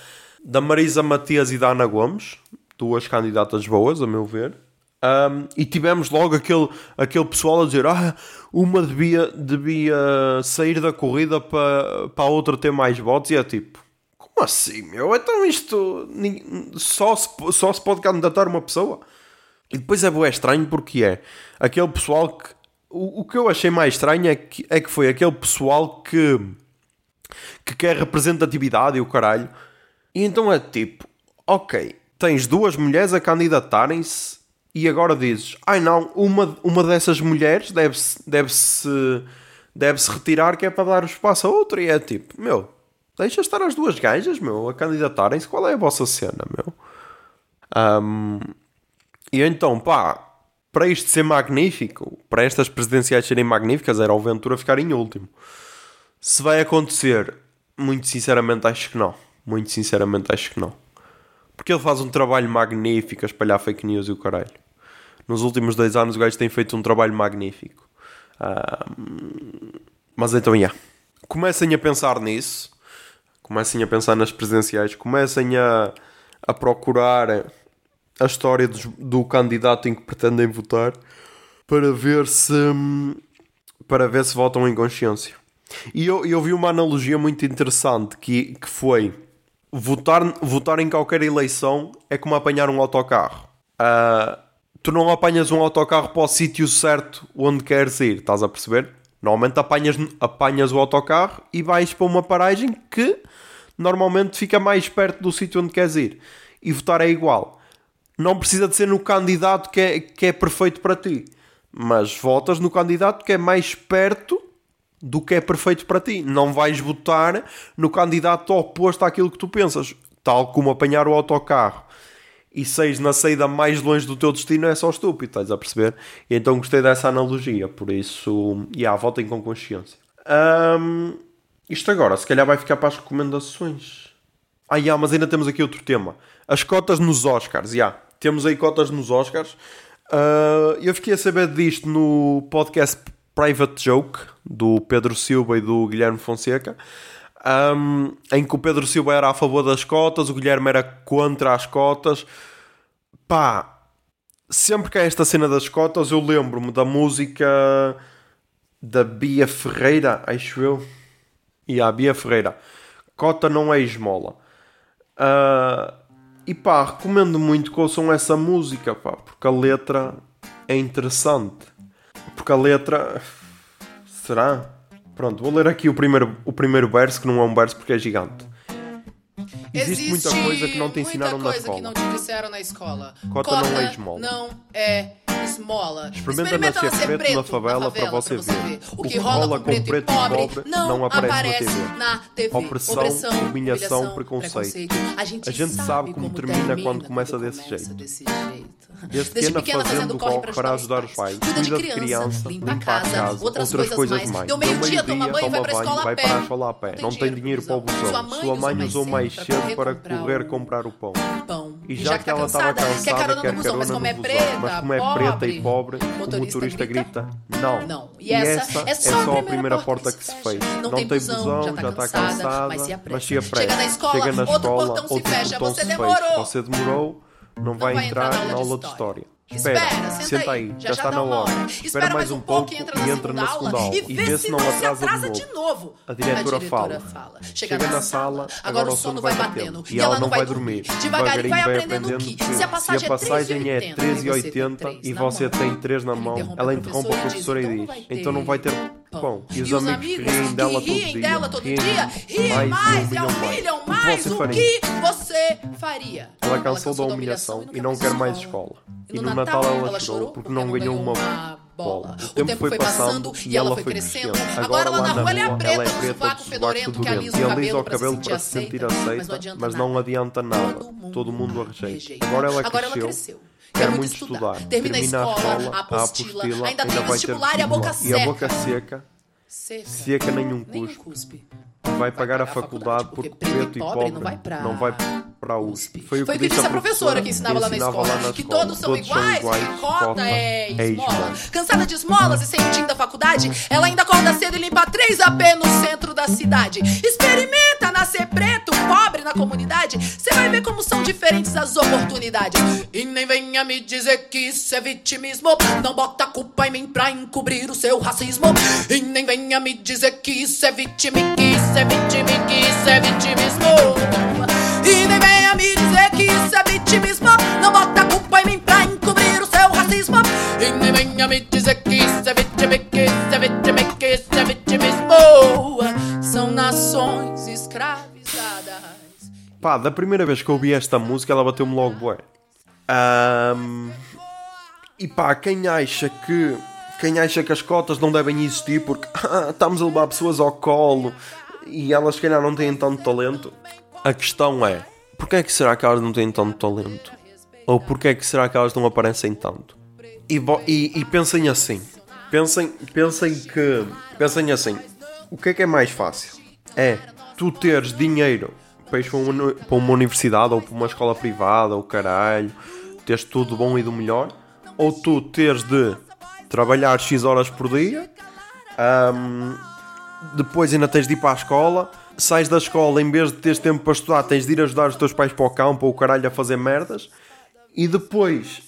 Speaker 1: da Marisa Matias e da Ana Gomes, duas candidatas boas, a meu ver. Um, e tivemos logo aquele, aquele pessoal a dizer: Ah, uma devia, devia sair da corrida para, para a outra ter mais votos. E é tipo: Como assim, meu? Então isto só se, só se pode candidatar uma pessoa? E depois é bué estranho porque é aquele pessoal que. O, o que eu achei mais estranho é que, é que foi aquele pessoal que, que quer representatividade e o caralho. E então é tipo: Ok, tens duas mulheres a candidatarem-se e agora dizes: Ai não, uma, uma dessas mulheres deve-se deve -se, deve -se retirar que é para dar espaço a outra. E é tipo: Meu, deixa estar as duas gajas, meu, a candidatarem-se. Qual é a vossa cena, meu? Um, e então, pá, para isto ser magnífico, para estas presidenciais serem magníficas, era o Ventura ficar em último. Se vai acontecer, muito sinceramente acho que não. Muito sinceramente acho que não. Porque ele faz um trabalho magnífico a espalhar fake news e o caralho. Nos últimos dois anos o gajo tem feito um trabalho magnífico. mas então, yeah. Comecem a pensar nisso. Comecem a pensar nas presidenciais. Comecem a, a procurar a história do, do candidato em que pretendem votar para ver se para ver se votam em consciência. E eu, eu vi uma analogia muito interessante que, que foi votar, votar em qualquer eleição é como apanhar um autocarro. Uh, tu não apanhas um autocarro para o sítio certo onde queres ir, estás a perceber? Normalmente apanhas, apanhas o autocarro e vais para uma paragem que normalmente fica mais perto do sítio onde queres ir. E votar é igual. Não precisa de ser no candidato que é, que é perfeito para ti, mas votas no candidato que é mais perto do que é perfeito para ti. Não vais votar no candidato oposto àquilo que tu pensas. Tal como apanhar o autocarro e seis na saída mais longe do teu destino é só estúpido, estás a perceber? E então gostei dessa analogia, por isso, e yeah, votem com consciência. Um, isto agora, se calhar vai ficar para as recomendações. Ah, yeah, mas ainda temos aqui outro tema. As cotas nos Oscars, yeah. Temos aí cotas nos Oscars. Uh, eu fiquei a saber disto no podcast Private Joke do Pedro Silva e do Guilherme Fonseca, um, em que o Pedro Silva era a favor das cotas, o Guilherme era contra as cotas. Pá, sempre que há esta cena das cotas, eu lembro-me da música da Bia Ferreira, acho eu. E a Bia Ferreira, cota não é esmola. Uh, e pá, recomendo muito que ouçam essa música, pá, porque a letra é interessante. Porque a letra. Será? Pronto, vou ler aqui o primeiro, o primeiro verso, que não é um verso porque é gigante. Existe, Existe muita coisa que não te ensinaram na escola. que não te disseram na escola. Cota, Cota não é esmola. Não é esmola. Experimenta, Experimenta nascer, preto, preto na, favela na favela para você, ver. ver. O que, rola com preto, e pobre, pobre não, aparece, na TV. Opressão, Opressão humilhação, preconceito. preconceito. A gente, a gente sabe como termina quando começa desse jeito. Desse jeito. Desde, Desde pequena, fazendo corre para, para ajudar os pais. Cuida de criança, criança limpa a casa, outras, outras coisas mais. Deu meio-dia, toma banho, vai para a escola a pé. Vai para a escola a pé. Não tem dinheiro para o busão. Sua mãe usou mais cedo para correr comprar o pão. E já que ela estava cansada, quer carona mas como é preta, mas como é preta e pobre, o motorista grita não. Não. E essa é só a primeira porta que se fez. Não tem busão, já está cansada, mas se apressa. Chega na escola, outro portão se fecha, você demorou. Você demorou não, vai, vai entrar, entrar na aula de história. Espera, Espera senta, senta aí, aí, já, está na hora. hora. Espera mais um pouco e entra na, segunda aula. E vê se não atrasa, atrasa de, novo. de novo. A diretora, a diretora fala. fala. Chega, Chega na, sala, agora o sono vai batendo. E ela não vai dormir. Devagarinho vai aprendendo que se a passagem é 13,80 e você tem 3 na mão, ela interrompe a professora e diz: Então não vai ter pão. E os, e os amigos, amigos que riem dela todo dia, riem mais e humilham mais o que você faria. Ela cansou da humilhação e não quer mais escola. E no Natal ela chorou porque não ganhou uma bola. O tempo foi passando e ela foi crescendo. Agora lá na rua ela é preta, no sovaco fedorento que alisa o cabelo para se sentir aceita, mas não adianta nada. Todo mundo a rejeita. Agora ela cresceu quer muito estudar. Termina, Termina a escola, a apostila, ainda, ainda tem vestibular e a boca seca. E a boca seca, seca, seca nenhum cuspe. cuspe. Vai pagar a faculdade porque, porque preto e pobre não vai para não vai USP. Foi o que, disse a professora que ensinava, lá na escola. Lá na que escola. todos, são, todos iguais, são iguais, cota é, é esmola. Cansada de esmolas e sem o da faculdade, ela ainda acorda cedo e limpa três AP no centro da cidade. Experimenta
Speaker 2: preta nascer preto, pobre na comunidade, você vai ver como são diferentes as oportunidades. E nem venha me dizer que isso é vitimismo. Não bota culpa em mim pra encobrir o seu racismo. E nem venha me dizer que isso é vitimi, que isso é vitimi, que isso é vitimismo. E nem venha me dizer que isso é vitimismo. Não bota culpa em mim pra encobrir o seu racismo. E nem venha me dizer que isso é vitimi, que isso é vitimi, que isso é vitimismo. São nações escravizadas.
Speaker 1: Pá, da primeira vez que eu ouvi esta música, ela bateu-me logo bué. Ahm, e pá, quem acha que quem acha que as cotas não devem existir porque ah, estamos a levar pessoas ao colo e elas se calhar não têm tanto talento, a questão é, porquê é que será que elas não têm tanto talento? Ou porquê é que será que elas não aparecem tanto? E, e, e pensem assim, pensem, pensem que, pensem assim, o que é que é mais fácil? É tu teres dinheiro para ir para uma, para uma universidade ou para uma escola privada ou caralho, teres tudo bom e do melhor, ou tu teres de trabalhar X horas por dia, ahm, depois ainda tens de ir para a escola, sais da escola, em vez de teres tempo para estudar, tens de ir ajudar os teus pais para o campo ou o caralho a fazer merdas, e depois,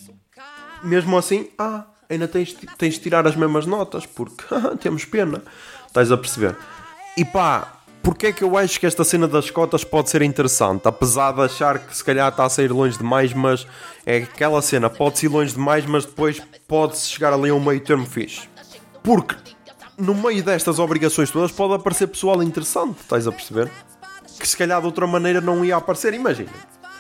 Speaker 1: mesmo assim, ah, ainda tens, tens de tirar as mesmas notas, porque temos pena, estás a perceber? E pá, porque é que eu acho que esta cena das cotas pode ser interessante? Apesar de achar que se calhar está a sair longe demais, mas é aquela cena, pode-se ir longe demais, mas depois pode-se chegar ali a um meio termo fixe. Porque no meio destas obrigações todas pode aparecer pessoal interessante, estás a perceber? Que se calhar de outra maneira não ia aparecer, imagina.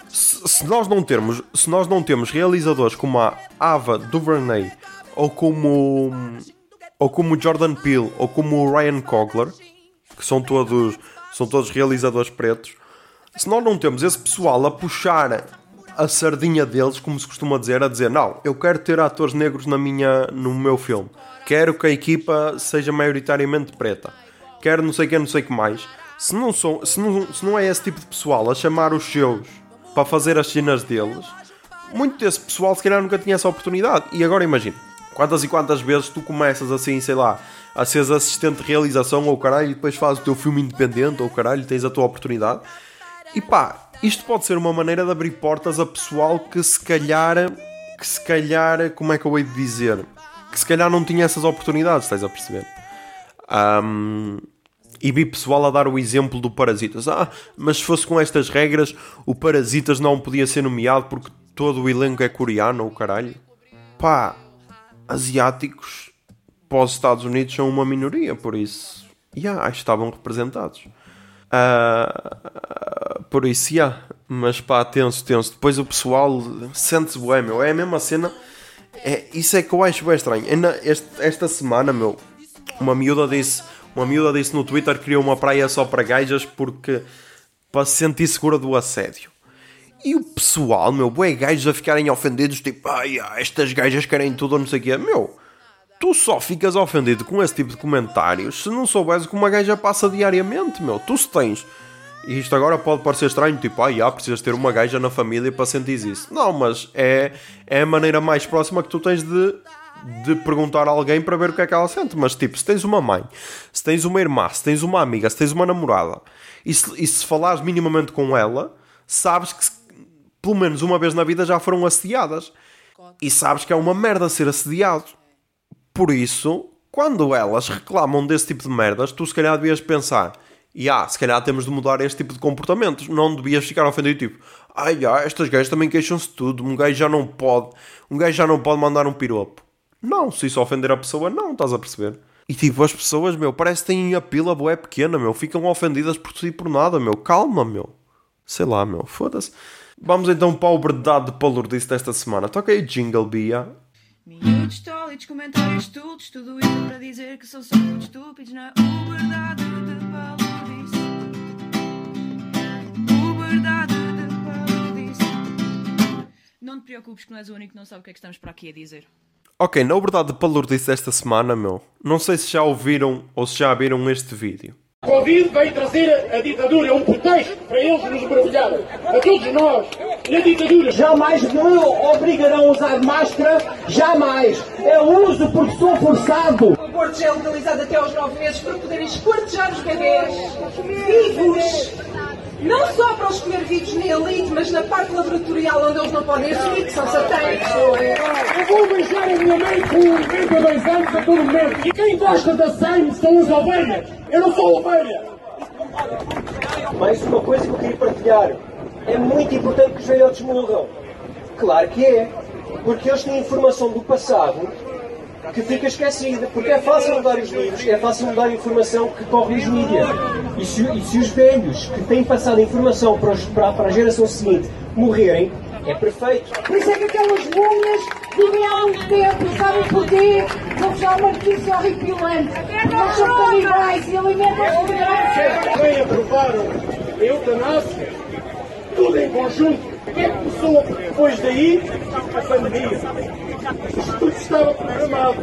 Speaker 1: Se, se nós não termos, se nós não temos realizadores como a Ava DuVernay ou como ou como o Jordan Peele ou como o Ryan Coogler, que são todos são todos realizadores pretos, se nós não temos esse pessoal a puxar a sardinha deles, como se costuma dizer, a dizer não, eu quero ter atores negros na minha, no meu filme, quero que a equipa seja maioritariamente preta, quero não sei o que, não sei o que mais. Se não, são, se, não, se não é esse tipo de pessoal a chamar os seus para fazer as cenas deles, muito desse pessoal se calhar nunca tinha essa oportunidade. E agora imagina, quantas e quantas vezes tu começas assim, sei lá, a seres assistente de realização ou caralho, e depois fazes o teu filme independente ou caralho, tens a tua oportunidade. E pá, isto pode ser uma maneira de abrir portas a pessoal que se calhar, que se calhar, como é que eu hei de dizer? Que se calhar não tinha essas oportunidades, estás a perceber? Ahm, e vi pessoal a dar o exemplo do Parasitas. Ah, mas se fosse com estas regras, o Parasitas não podia ser nomeado porque todo o elenco é coreano ou caralho. Pá, asiáticos os Estados Unidos são uma minoria, por isso, yeah, estavam representados. Ah, por isso, yeah. mas pá, tenso, tenso. Depois o pessoal sente-se bué, meu. É a mesma cena. É, isso é que eu acho bem estranho. Ainda este- esta semana, meu, uma miúda disse, uma miúda disse no Twitter que queria uma praia só para gajas porque para se sentir segura do assédio. E o pessoal, meu, bué gajos a ficarem ofendidos, tipo, ai, estas gajas querem tudo ou não sei o quê. Meu, tu só ficas ofendido com esse tipo de comentários se não souberes o que uma gaja passa diariamente, meu. Tu se tens. E isto agora pode parecer estranho, tipo, ah, precisas ter uma gaja na família para sentir isso. Não, mas é, é a maneira mais próxima que tu tens de, de perguntar a alguém para ver o que é que ela sente. Mas, tipo, se tens uma mãe, se tens uma irmã, se tens uma amiga, se tens uma namorada, e se, e se falares minimamente com ela, sabes que pelo menos uma vez na vida já foram assediadas. E sabes que é uma merda ser assediado. Por isso, quando elas reclamam desse tipo de merdas, tu se calhar devias pensar: e ah, se calhar temos de mudar este tipo de comportamentos. Não devias ficar ofendido, tipo, ai, ah, estas gajas também queixam-se de tudo. Um gajo já não pode, um gajo já não pode mandar um piropo. Não, se isso ofender a pessoa, não, estás a perceber? E tipo, as pessoas, meu, parece que têm a pila boé pequena, meu, ficam ofendidas por tudo e por nada, meu, calma, meu. Sei lá, meu, foda-se. Vamos então para o verdade de palurdice desta semana. Toca aí Jingle Bia.
Speaker 3: Minutos tólidos, comentários estúpidos, tudo isso para dizer que são só muito estúpidos na verdade de palodice. O verdade de palodice. Não te preocupes que não és o único que não sabe o que é que estamos para aqui a dizer.
Speaker 1: Ok, na verdade de palurdice desta semana, meu, não sei se já ouviram ou se já viram este vídeo.
Speaker 4: Covid veio trazer a, ditadura, é um pretexto para eles nos mergulharem. A todos nós, na ditadura.
Speaker 5: Jamais me obrigarão a usar máscara, jamais. Eu uso porque sou forçado. aborto já é legalizado até aos 9 meses para poderem esquartejar os bebês vivos. Não só para os comer vivos na elite, mas na parte laboratorial onde eles não podem assumir que são satânicos.
Speaker 4: Eu vou beijar a minha mãe com 92 anos a todo momento. E quem gosta da sangue são as ovelhas. Eu não sou ovelha.
Speaker 6: Mais uma coisa que eu queria partilhar. É muito importante que os velhotes morram. Claro que é. Porque eles têm informação do passado que fica esquecida. Porque é fácil mudar os livros, é fácil mudar a informação que corre nos mídias. E se, e se os velhos que têm passado a informação para, os- para- para a geração seguinte morrerem, é perfeito.
Speaker 7: Por isso é que aquelas múmias vivem há muito tempo, sabem porquê? Vou-vos dar uma notícia horripilante. Nós somos canibais e alimentam-se de graça.
Speaker 4: Também aprovaram a eutanásia. Tudo em conjunto. O que é que começou depois daí? A pandemia. Isto tudo estava programado.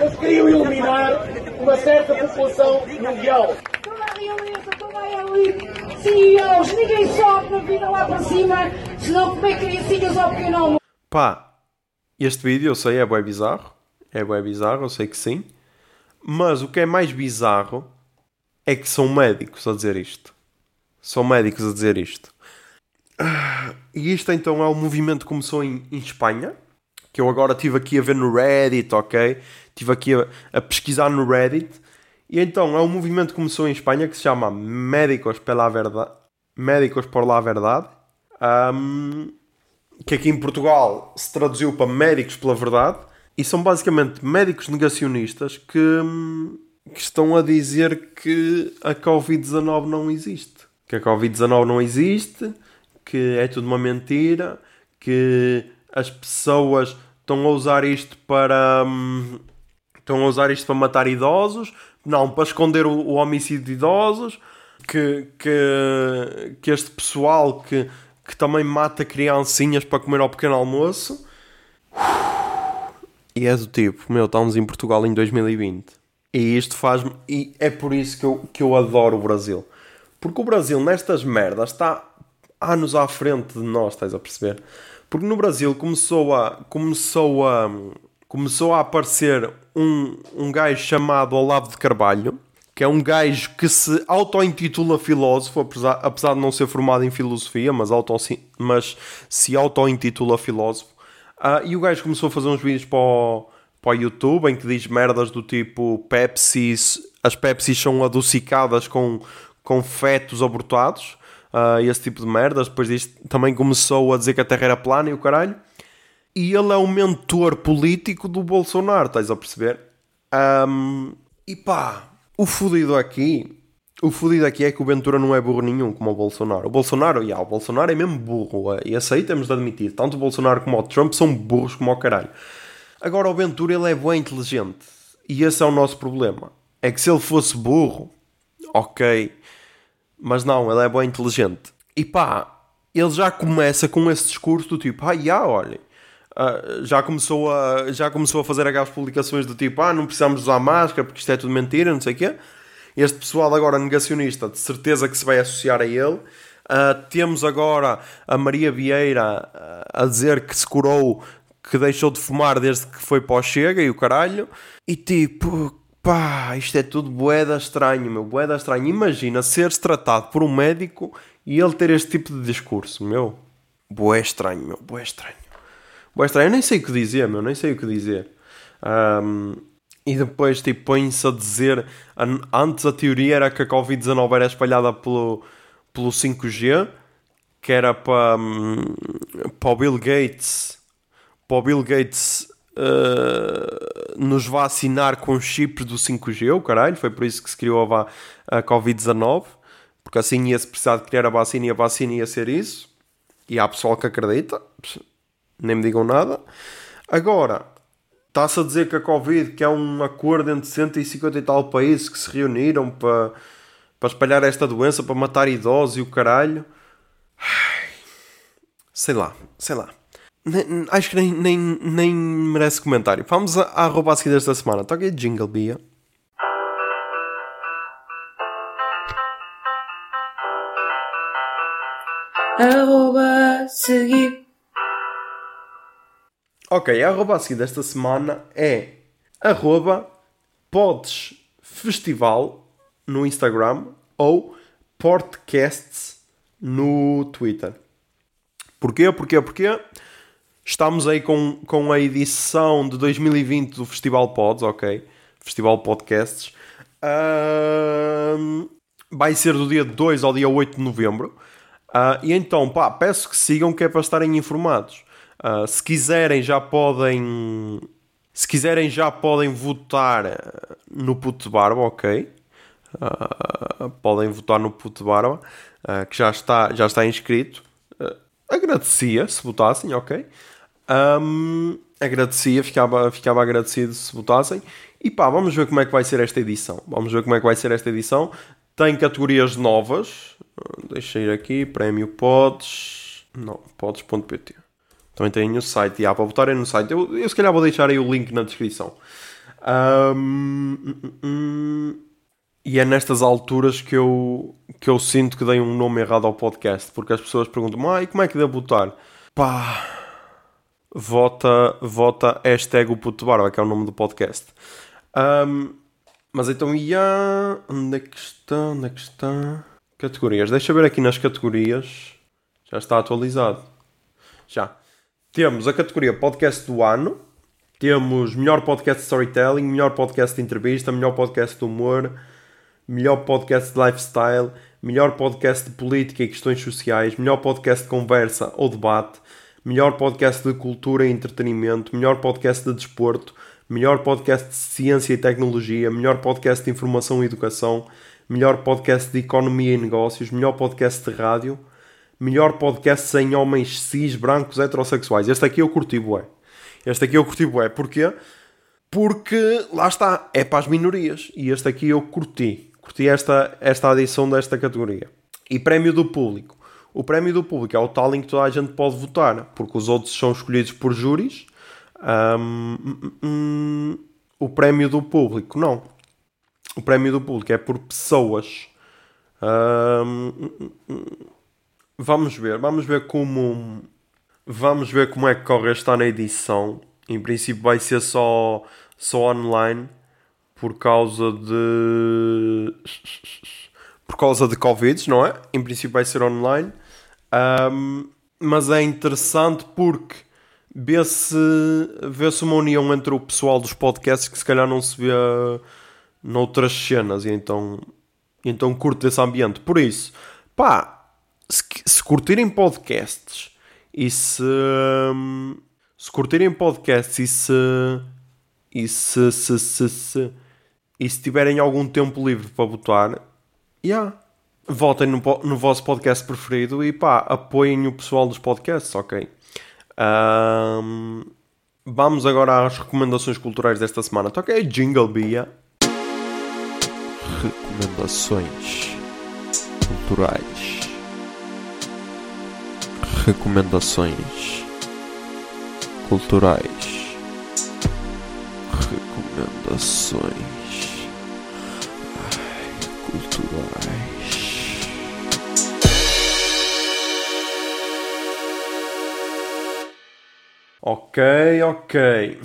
Speaker 4: Eles queriam eliminar uma certa população mundial.
Speaker 7: Toda a realeza, toda a elite, CEOs, ninguém sobe na vida lá para cima, senão comer criancinhas ao pequeno almoço.
Speaker 1: Pá, este vídeo eu sei é bem bizarro. É bem bizarro, eu sei que sim. Mas o que é mais bizarro é que são médicos a dizer isto. São médicos a dizer isto. E isto então é o movimento que começou em, em Espanha. Que eu agora estive aqui a ver no Reddit, ok? Estive aqui a, a pesquisar no Reddit. E então é um movimento que começou em Espanha que se chama Médicos pela Verdade. Médicos por la Verdade. Ahm, que aqui em Portugal se traduziu para Médicos pela Verdade, e são basicamente médicos negacionistas que, que estão a dizer que a Covid-19 não existe. Que a Covid-19 não existe, que é tudo uma mentira, que as pessoas estão a usar isto para. hum, estão a usar isto para matar idosos, não, para esconder o, o homicídio de idosos, que, que, que este pessoal que, que também mata criancinhas para comer ao pequeno almoço. E é do tipo, meu, estamos em Portugal em 2020. E isto faz-me. E é por isso que eu, que eu adoro o Brasil. Porque o Brasil, nestas merdas, está anos à frente de nós, estás a perceber? Porque no Brasil começou a. Começou a. Começou a aparecer um, um gajo chamado Olavo de Carvalho, que é um gajo que se auto-intitula filósofo, apesar, apesar de não ser formado em filosofia, mas, auto, mas se auto-intitula filósofo. Ah, e o gajo começou a fazer uns vídeos para o, para o YouTube em que diz merdas do tipo Pepsi, as Pepsi são adocicadas com, com fetos abortados, e esse tipo de merdas. Depois disto também começou a dizer que a Terra era plana e o caralho. E ele é o mentor político do Bolsonaro, estás a perceber? Ahm, e pá, o fodido aqui, o fodido aqui é que o Ventura não é burro nenhum como o Bolsonaro. O Bolsonaro, já, o Bolsonaro é mesmo burro, é, e esse aí temos de admitir. Tanto o Bolsonaro como o Trump são burros como o caralho. Agora o Ventura ele é bem inteligente. E esse é o nosso problema. É que se ele fosse burro, ok. Mas não, ele é bem inteligente. E pá, ele já começa com esse discurso do tipo, ah, já, olhem. ah, já, começou a, já começou a fazer aquelas publicações do tipo, ah, não precisamos usar máscara porque isto é tudo mentira, não sei o quê. Este pessoal agora negacionista, de certeza que se vai associar a ele. Ah, temos agora a Maria Vieira ah, a dizer que se curou, que deixou de fumar desde que foi para o Chega e o caralho. E tipo, pá, isto é tudo boeda estranho, meu, boeda estranho. Imagina ser tratado por um médico e ele ter este tipo de discurso, meu. Boé estranho, meu, boé estranho. Boé estranho, eu nem sei o que dizer, meu, nem sei o que dizer. Ahm, e depois, tipo, põe-se a dizer. an- Antes a teoria era que a Covid-19 era espalhada pelo, pelo 5G, que era para, hum, para o Bill Gates. Para o Bill Gates eh, nos vacinar com chips do 5G, o caralho. Foi por isso que se criou a, a Covid-19, porque assim ia-se precisar de criar a vacina e a vacina ia ser isso. E há pessoal que acredita, nem me digam nada. Agora, está-se a dizer que a Covid, que é um acordo entre 150 e tal países que se reuniram para, para espalhar esta doença, para matar idosos e o caralho. Sei lá, sei lá. Nem- acho que nem, nem, nem merece comentário. Vamos a, a arroba a seguir desta semana. Toca aí jingle, Bia.
Speaker 3: Arroba seguir.
Speaker 1: Ok, a arroba a seguir desta semana é arroba Pods Festival no Instagram ou Podcasts no Twitter. Porquê? Porquê? Porquê? Estamos aí com, com a edição de 2020 do Festival Pods, ok? Festival Podcasts. Ahm, vai ser do dia 2 ao dia 8 de novembro. Ah, e então, pá, peço que sigam que é para estarem informados. Ah, se quiserem, já podem. Se quiserem, já podem votar no Puto Barba, ok? Ah, podem votar no Puto Barba, que já está, já está inscrito. Agradecia se votassem, ok? Ahm, agradecia, ficava, ficava agradecido se votassem. E pá, vamos ver como é que vai ser esta edição. Vamos ver como é que vai ser esta edição. Tem categorias novas. Deixa ir aqui. Prémio Pods. Não, pods.pt. Também tem o site. E há para votarem no site. Eu, eu se calhar vou deixar aí o link na descrição. Hum, hum. E é nestas alturas que eu, que eu sinto que dei um nome errado ao podcast. Porque as pessoas perguntam ah, e como é que devo votar? Pá, vota, vota hashtag o puto barba, que é o nome do podcast. Ahm, mas então, ia... Onde é que está? Onde é que está? Categorias. Deixa eu ver aqui nas categorias. Já está atualizado. Já. Temos a categoria podcast do ano. Temos melhor podcast de storytelling, melhor podcast de entrevista, melhor podcast de humor, melhor podcast de lifestyle, melhor podcast de política e questões sociais, melhor podcast de conversa ou debate, melhor podcast de cultura e entretenimento, melhor podcast de desporto, melhor podcast de ciência e tecnologia, melhor podcast de informação e educação, melhor podcast de economia e negócios, melhor podcast de rádio, melhor podcast sem homens cis, brancos, heterossexuais. Este aqui eu curti, bué. Este aqui eu curti, bué. Porquê? Porque, lá está, é para as minorias. E este aqui eu curti. Curti esta, esta adição desta categoria. E prémio do público. O prémio do público é o tal em que toda a gente pode votar, porque os outros são escolhidos por júris. Hum, hum, o prémio do público, não. O prémio do público é por pessoas. Hum, vamos ver, vamos ver como. Vamos ver como é que corre esta na edição. Em princípio vai ser só, só online por causa de. Por causa de Covid, não é? Em princípio vai ser online. Ahm, mas é interessante porque vê-se vê uma união entre o pessoal dos podcasts que se calhar não se vê noutras cenas e então, então curto esse ambiente. Por isso, pá, se, se curtirem podcasts e se, se curtirem podcasts e se e se, se, se, se e se tiverem algum tempo livre para votar, yeah, votem no, no vosso podcast preferido e pá, apoiem o pessoal dos podcasts, ok? Ahm, vamos agora às recomendações culturais desta semana. Toca Jingle Bia. Recomendações culturais. Recomendações culturais. Recomendações ai, culturais. Ok, ok.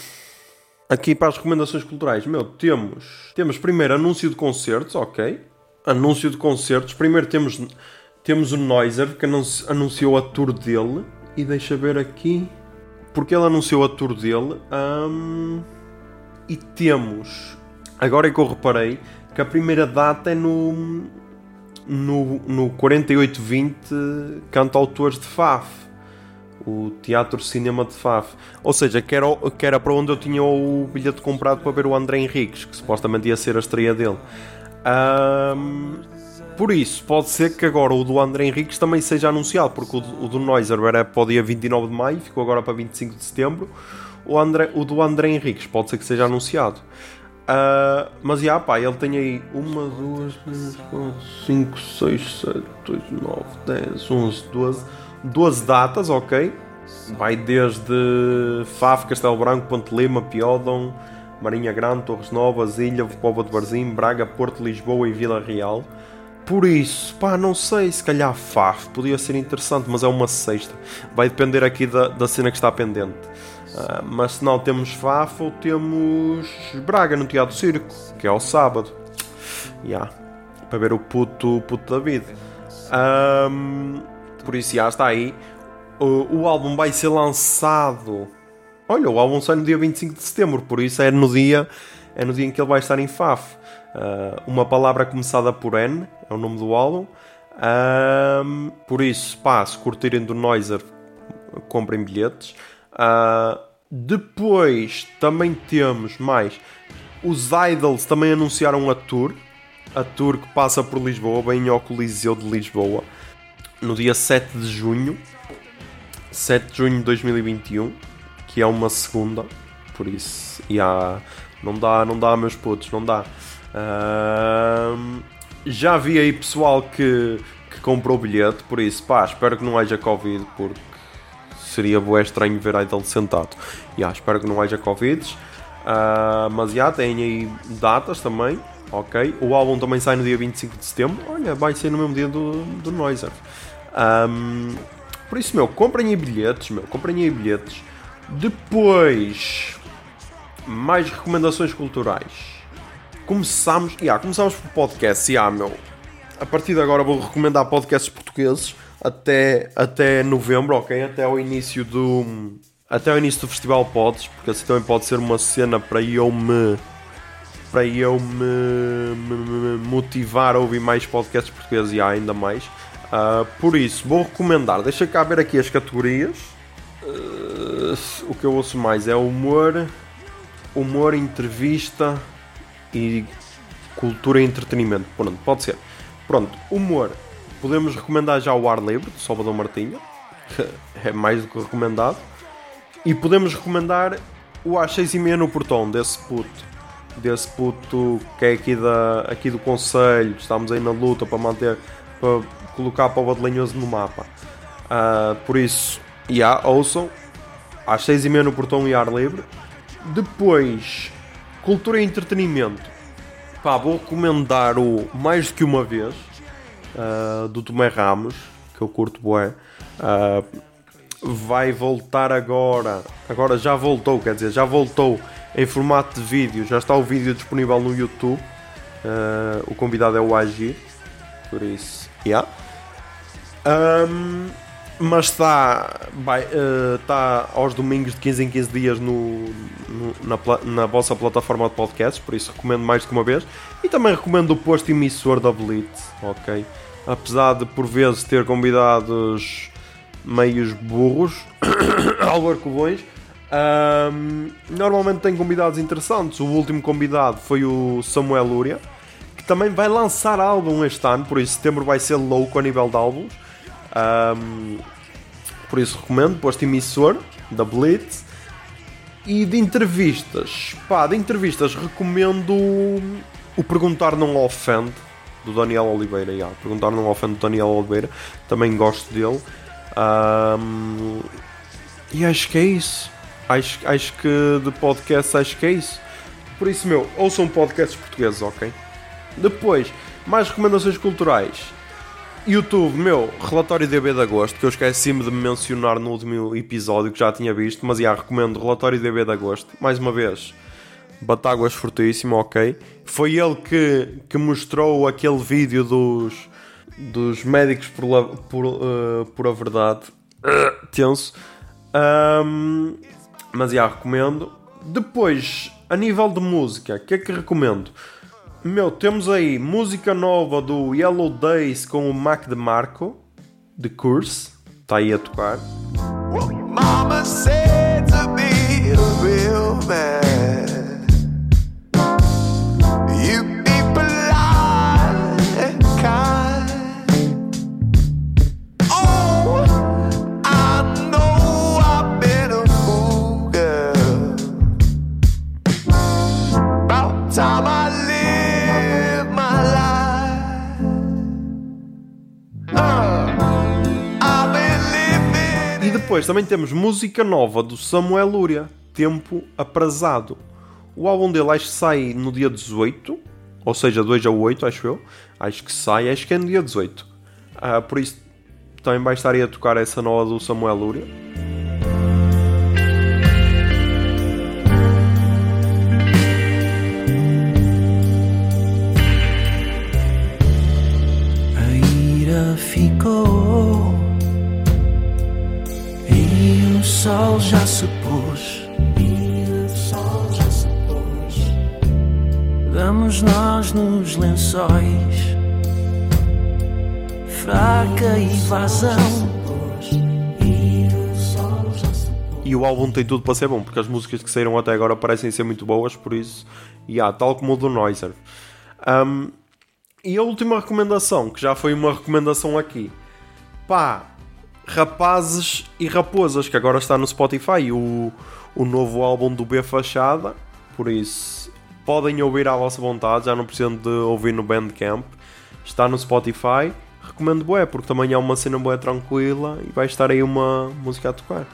Speaker 1: Aqui para as recomendações culturais, meu, temos, temos primeiro anúncio de concertos, ok. Anúncio de concertos. Primeiro temos, temos o Noiser, que anunci- anunciou a tour dele. E deixa ver aqui. Porque ele anunciou a tour dele. Hum, e temos, agora é que eu reparei, que a primeira data é no, no, no 4820 Cantautores de Faf o Teatro Cinema de Faf. Ou seja, que era, que era para onde eu tinha o bilhete comprado para ver o André Henriques, que supostamente ia ser a estreia dele. Ahm, por isso, pode ser que agora o do André Henriques também seja anunciado, porque o do, o do Noiser era para o dia 29 de maio, ficou agora para 25 de setembro. O, André, o do André Henriques pode ser que seja anunciado. Ah, mas já, pá, ele tem aí 1, 2, 3, 4, 5, 6, 7, 8, 9, 10, 11, 12, 12 datas, ok? Vai desde Faf, Castelo Branco, Ponte Lima, Piódon, Marinha Grande, Torres Novas, Ilha, Póvoa de Varzim, Braga, Porto, Lisboa e Vila Real. Por isso, pá, não sei, se calhar Faf podia ser interessante, mas é uma sexta. Vai depender aqui da, da cena que está pendente. Ah, mas se não temos Fafo, temos Braga no Teatro Circo, que é ao sábado. Yeah. Para ver o puto, puto David. Ahm, por isso, já está aí. O, o álbum vai ser lançado. Olha, o álbum sai no dia 25 de setembro, por isso é no dia, é no dia em que ele vai estar em Faf. Ah, uma palavra começada por N é o nome do álbum. Por isso, pá, se curtirem do Noiser, comprem bilhetes. Ah, depois também temos mais. Os Idols também anunciaram a tour. A tour que passa por Lisboa, bem ao Coliseu de Lisboa, no dia 7 de junho. 7 de junho de 2021, que é uma segunda. Por isso, yeah, não dá, não dá, meus putos, não dá. Ahm, já vi aí pessoal que, que comprou bilhete, por isso, pá, espero que não haja Covid, porque seria bué estranho ver Idol sentado. Yeah, espero que não haja Covid. Ah, mas já tem aí datas também, ok? O álbum também sai no dia 25 de setembro. Olha, vai ser no mesmo dia do, do Noiser. Ahm, por isso, meu, comprem aí bilhetes, meu, comprem aí bilhetes. Depois, mais recomendações culturais. Começamos, yeah, começamos por podcast, yeah, meu. A partir de agora vou recomendar podcasts portugueses até, até novembro, ok? Até ao início do até ao início do Festival Pods, porque assim também pode ser uma cena para eu me para eu me, me- me motivar a ouvir mais podcasts portugueses e há ainda mais. Ah, por isso, vou recomendar. Deixa cá ver aqui as categorias. Ah, o que eu ouço mais é humor, humor, entrevista e cultura e entretenimento. Pronto, pode ser. Pronto, humor. Podemos recomendar já o Ar Livre, de Salvador Martinha, que é mais do que recomendado. E podemos recomendar o às 6 e meia no portão, desse puto. Desse puto que é aqui, da, aqui do Conselho. Estamos aí na luta para manter, para colocar para o Badelanhoso no mapa. Ah, por isso, yeah, ouçam. Às 6 e meia no portão e ar livre. Depois, cultura e entretenimento. Pá, vou recomendar o Mais do que uma vez uh, do Tomé Ramos, que eu curto bué. Uh, vai voltar agora. Agora já voltou, quer dizer, já voltou em formato de vídeo. Já está o vídeo disponível no YouTube. Uh, o convidado é o Agir. Por isso, yeah. Um, mas está, eh, está aos domingos de 15 em 15 dias no, no- na, na vossa plataforma de podcasts, por isso recomendo mais do que uma vez. E também recomendo o posto emissor da Blitz, ok? Apesar de por vezes ter convidados meios burros, albarcovões, ahm, normalmente tem convidados interessantes. O último convidado foi o Samuel Lúria, que também vai lançar álbum este ano, por isso setembro vai ser louco a nível de álbuns. Ahm, por isso recomendo, posto emissor da Blitz. E de entrevistas, pá, de entrevistas recomendo o Perguntar Não Ofende do Daniel Oliveira. Yeah, Perguntar Não Ofende do Daniel Oliveira, também gosto dele. Ahm, e acho que é isso. Acho, acho que de podcast, acho que é isso. Por isso, meu, ouçam podcasts portugueses, ok? Depois, mais recomendações culturais. YouTube, meu, relatório DB de agosto, que eu esqueci-me de mencionar no último episódio que já tinha visto, mas já recomendo relatório DB de agosto. Mais uma vez, Batáguas fortíssimo, ok. Foi ele que, que mostrou aquele vídeo dos, dos médicos por, la- por, eh, por a verdade. Tenso. Ahm, mas já recomendo. Depois, a nível de música, o que é que recomendo? Meu, temos aí música nova do Yellow Days com o Mac DeMarco, The Curse, está aí a tocar.
Speaker 8: Mama said to be a real man. Oh, time
Speaker 1: depois também temos música nova do Samuel Luria, Tempo Aprazado. O álbum dele acho que sai no dia 18, ou seja, 2 a 8, acho eu. Acho que sai, acho que é no dia 18. Uh, ah, por isso também vai estar a tocar essa nova do Samuel Luria.
Speaker 9: A ira ficou sol já se pôs. Vamos nós nos lençóis, fraca evasão.
Speaker 1: E o álbum tem tudo para ser bom, porque as músicas que saíram até agora parecem ser muito boas, por isso, e yeah, tal como o do Noiser. Um, e a última recomendação, que já foi uma recomendação aqui, pá, Rapazes e Raposas, que agora está no Spotify, o, o novo álbum do B Fachada, por isso podem ouvir à vossa vontade, já não precisam de ouvir no Bandcamp, está no Spotify. Recomendo bué, porque também é uma cena bué tranquila e vai estar aí uma música a tocar.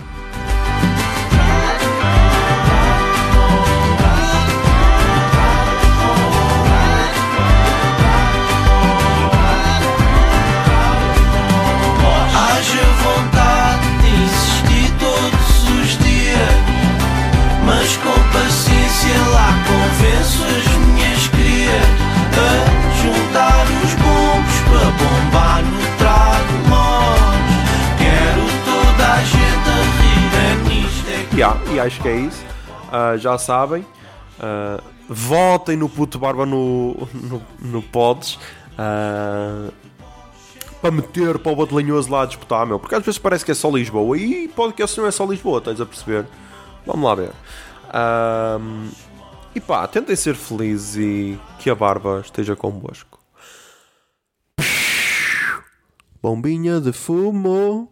Speaker 1: Yeah, e acho que é isso. Ah, já sabem. Ah, votem no puto barba no, no, no Pods. ah, para meter para o Badelanhoso lá a disputar, meu. Porque às vezes parece que é só Lisboa. E podcast não é só Lisboa, estás a perceber? Vamos lá ver. Ahm, e pá, tentem ser felizes e que a barba esteja convosco. Bombinha de fumo.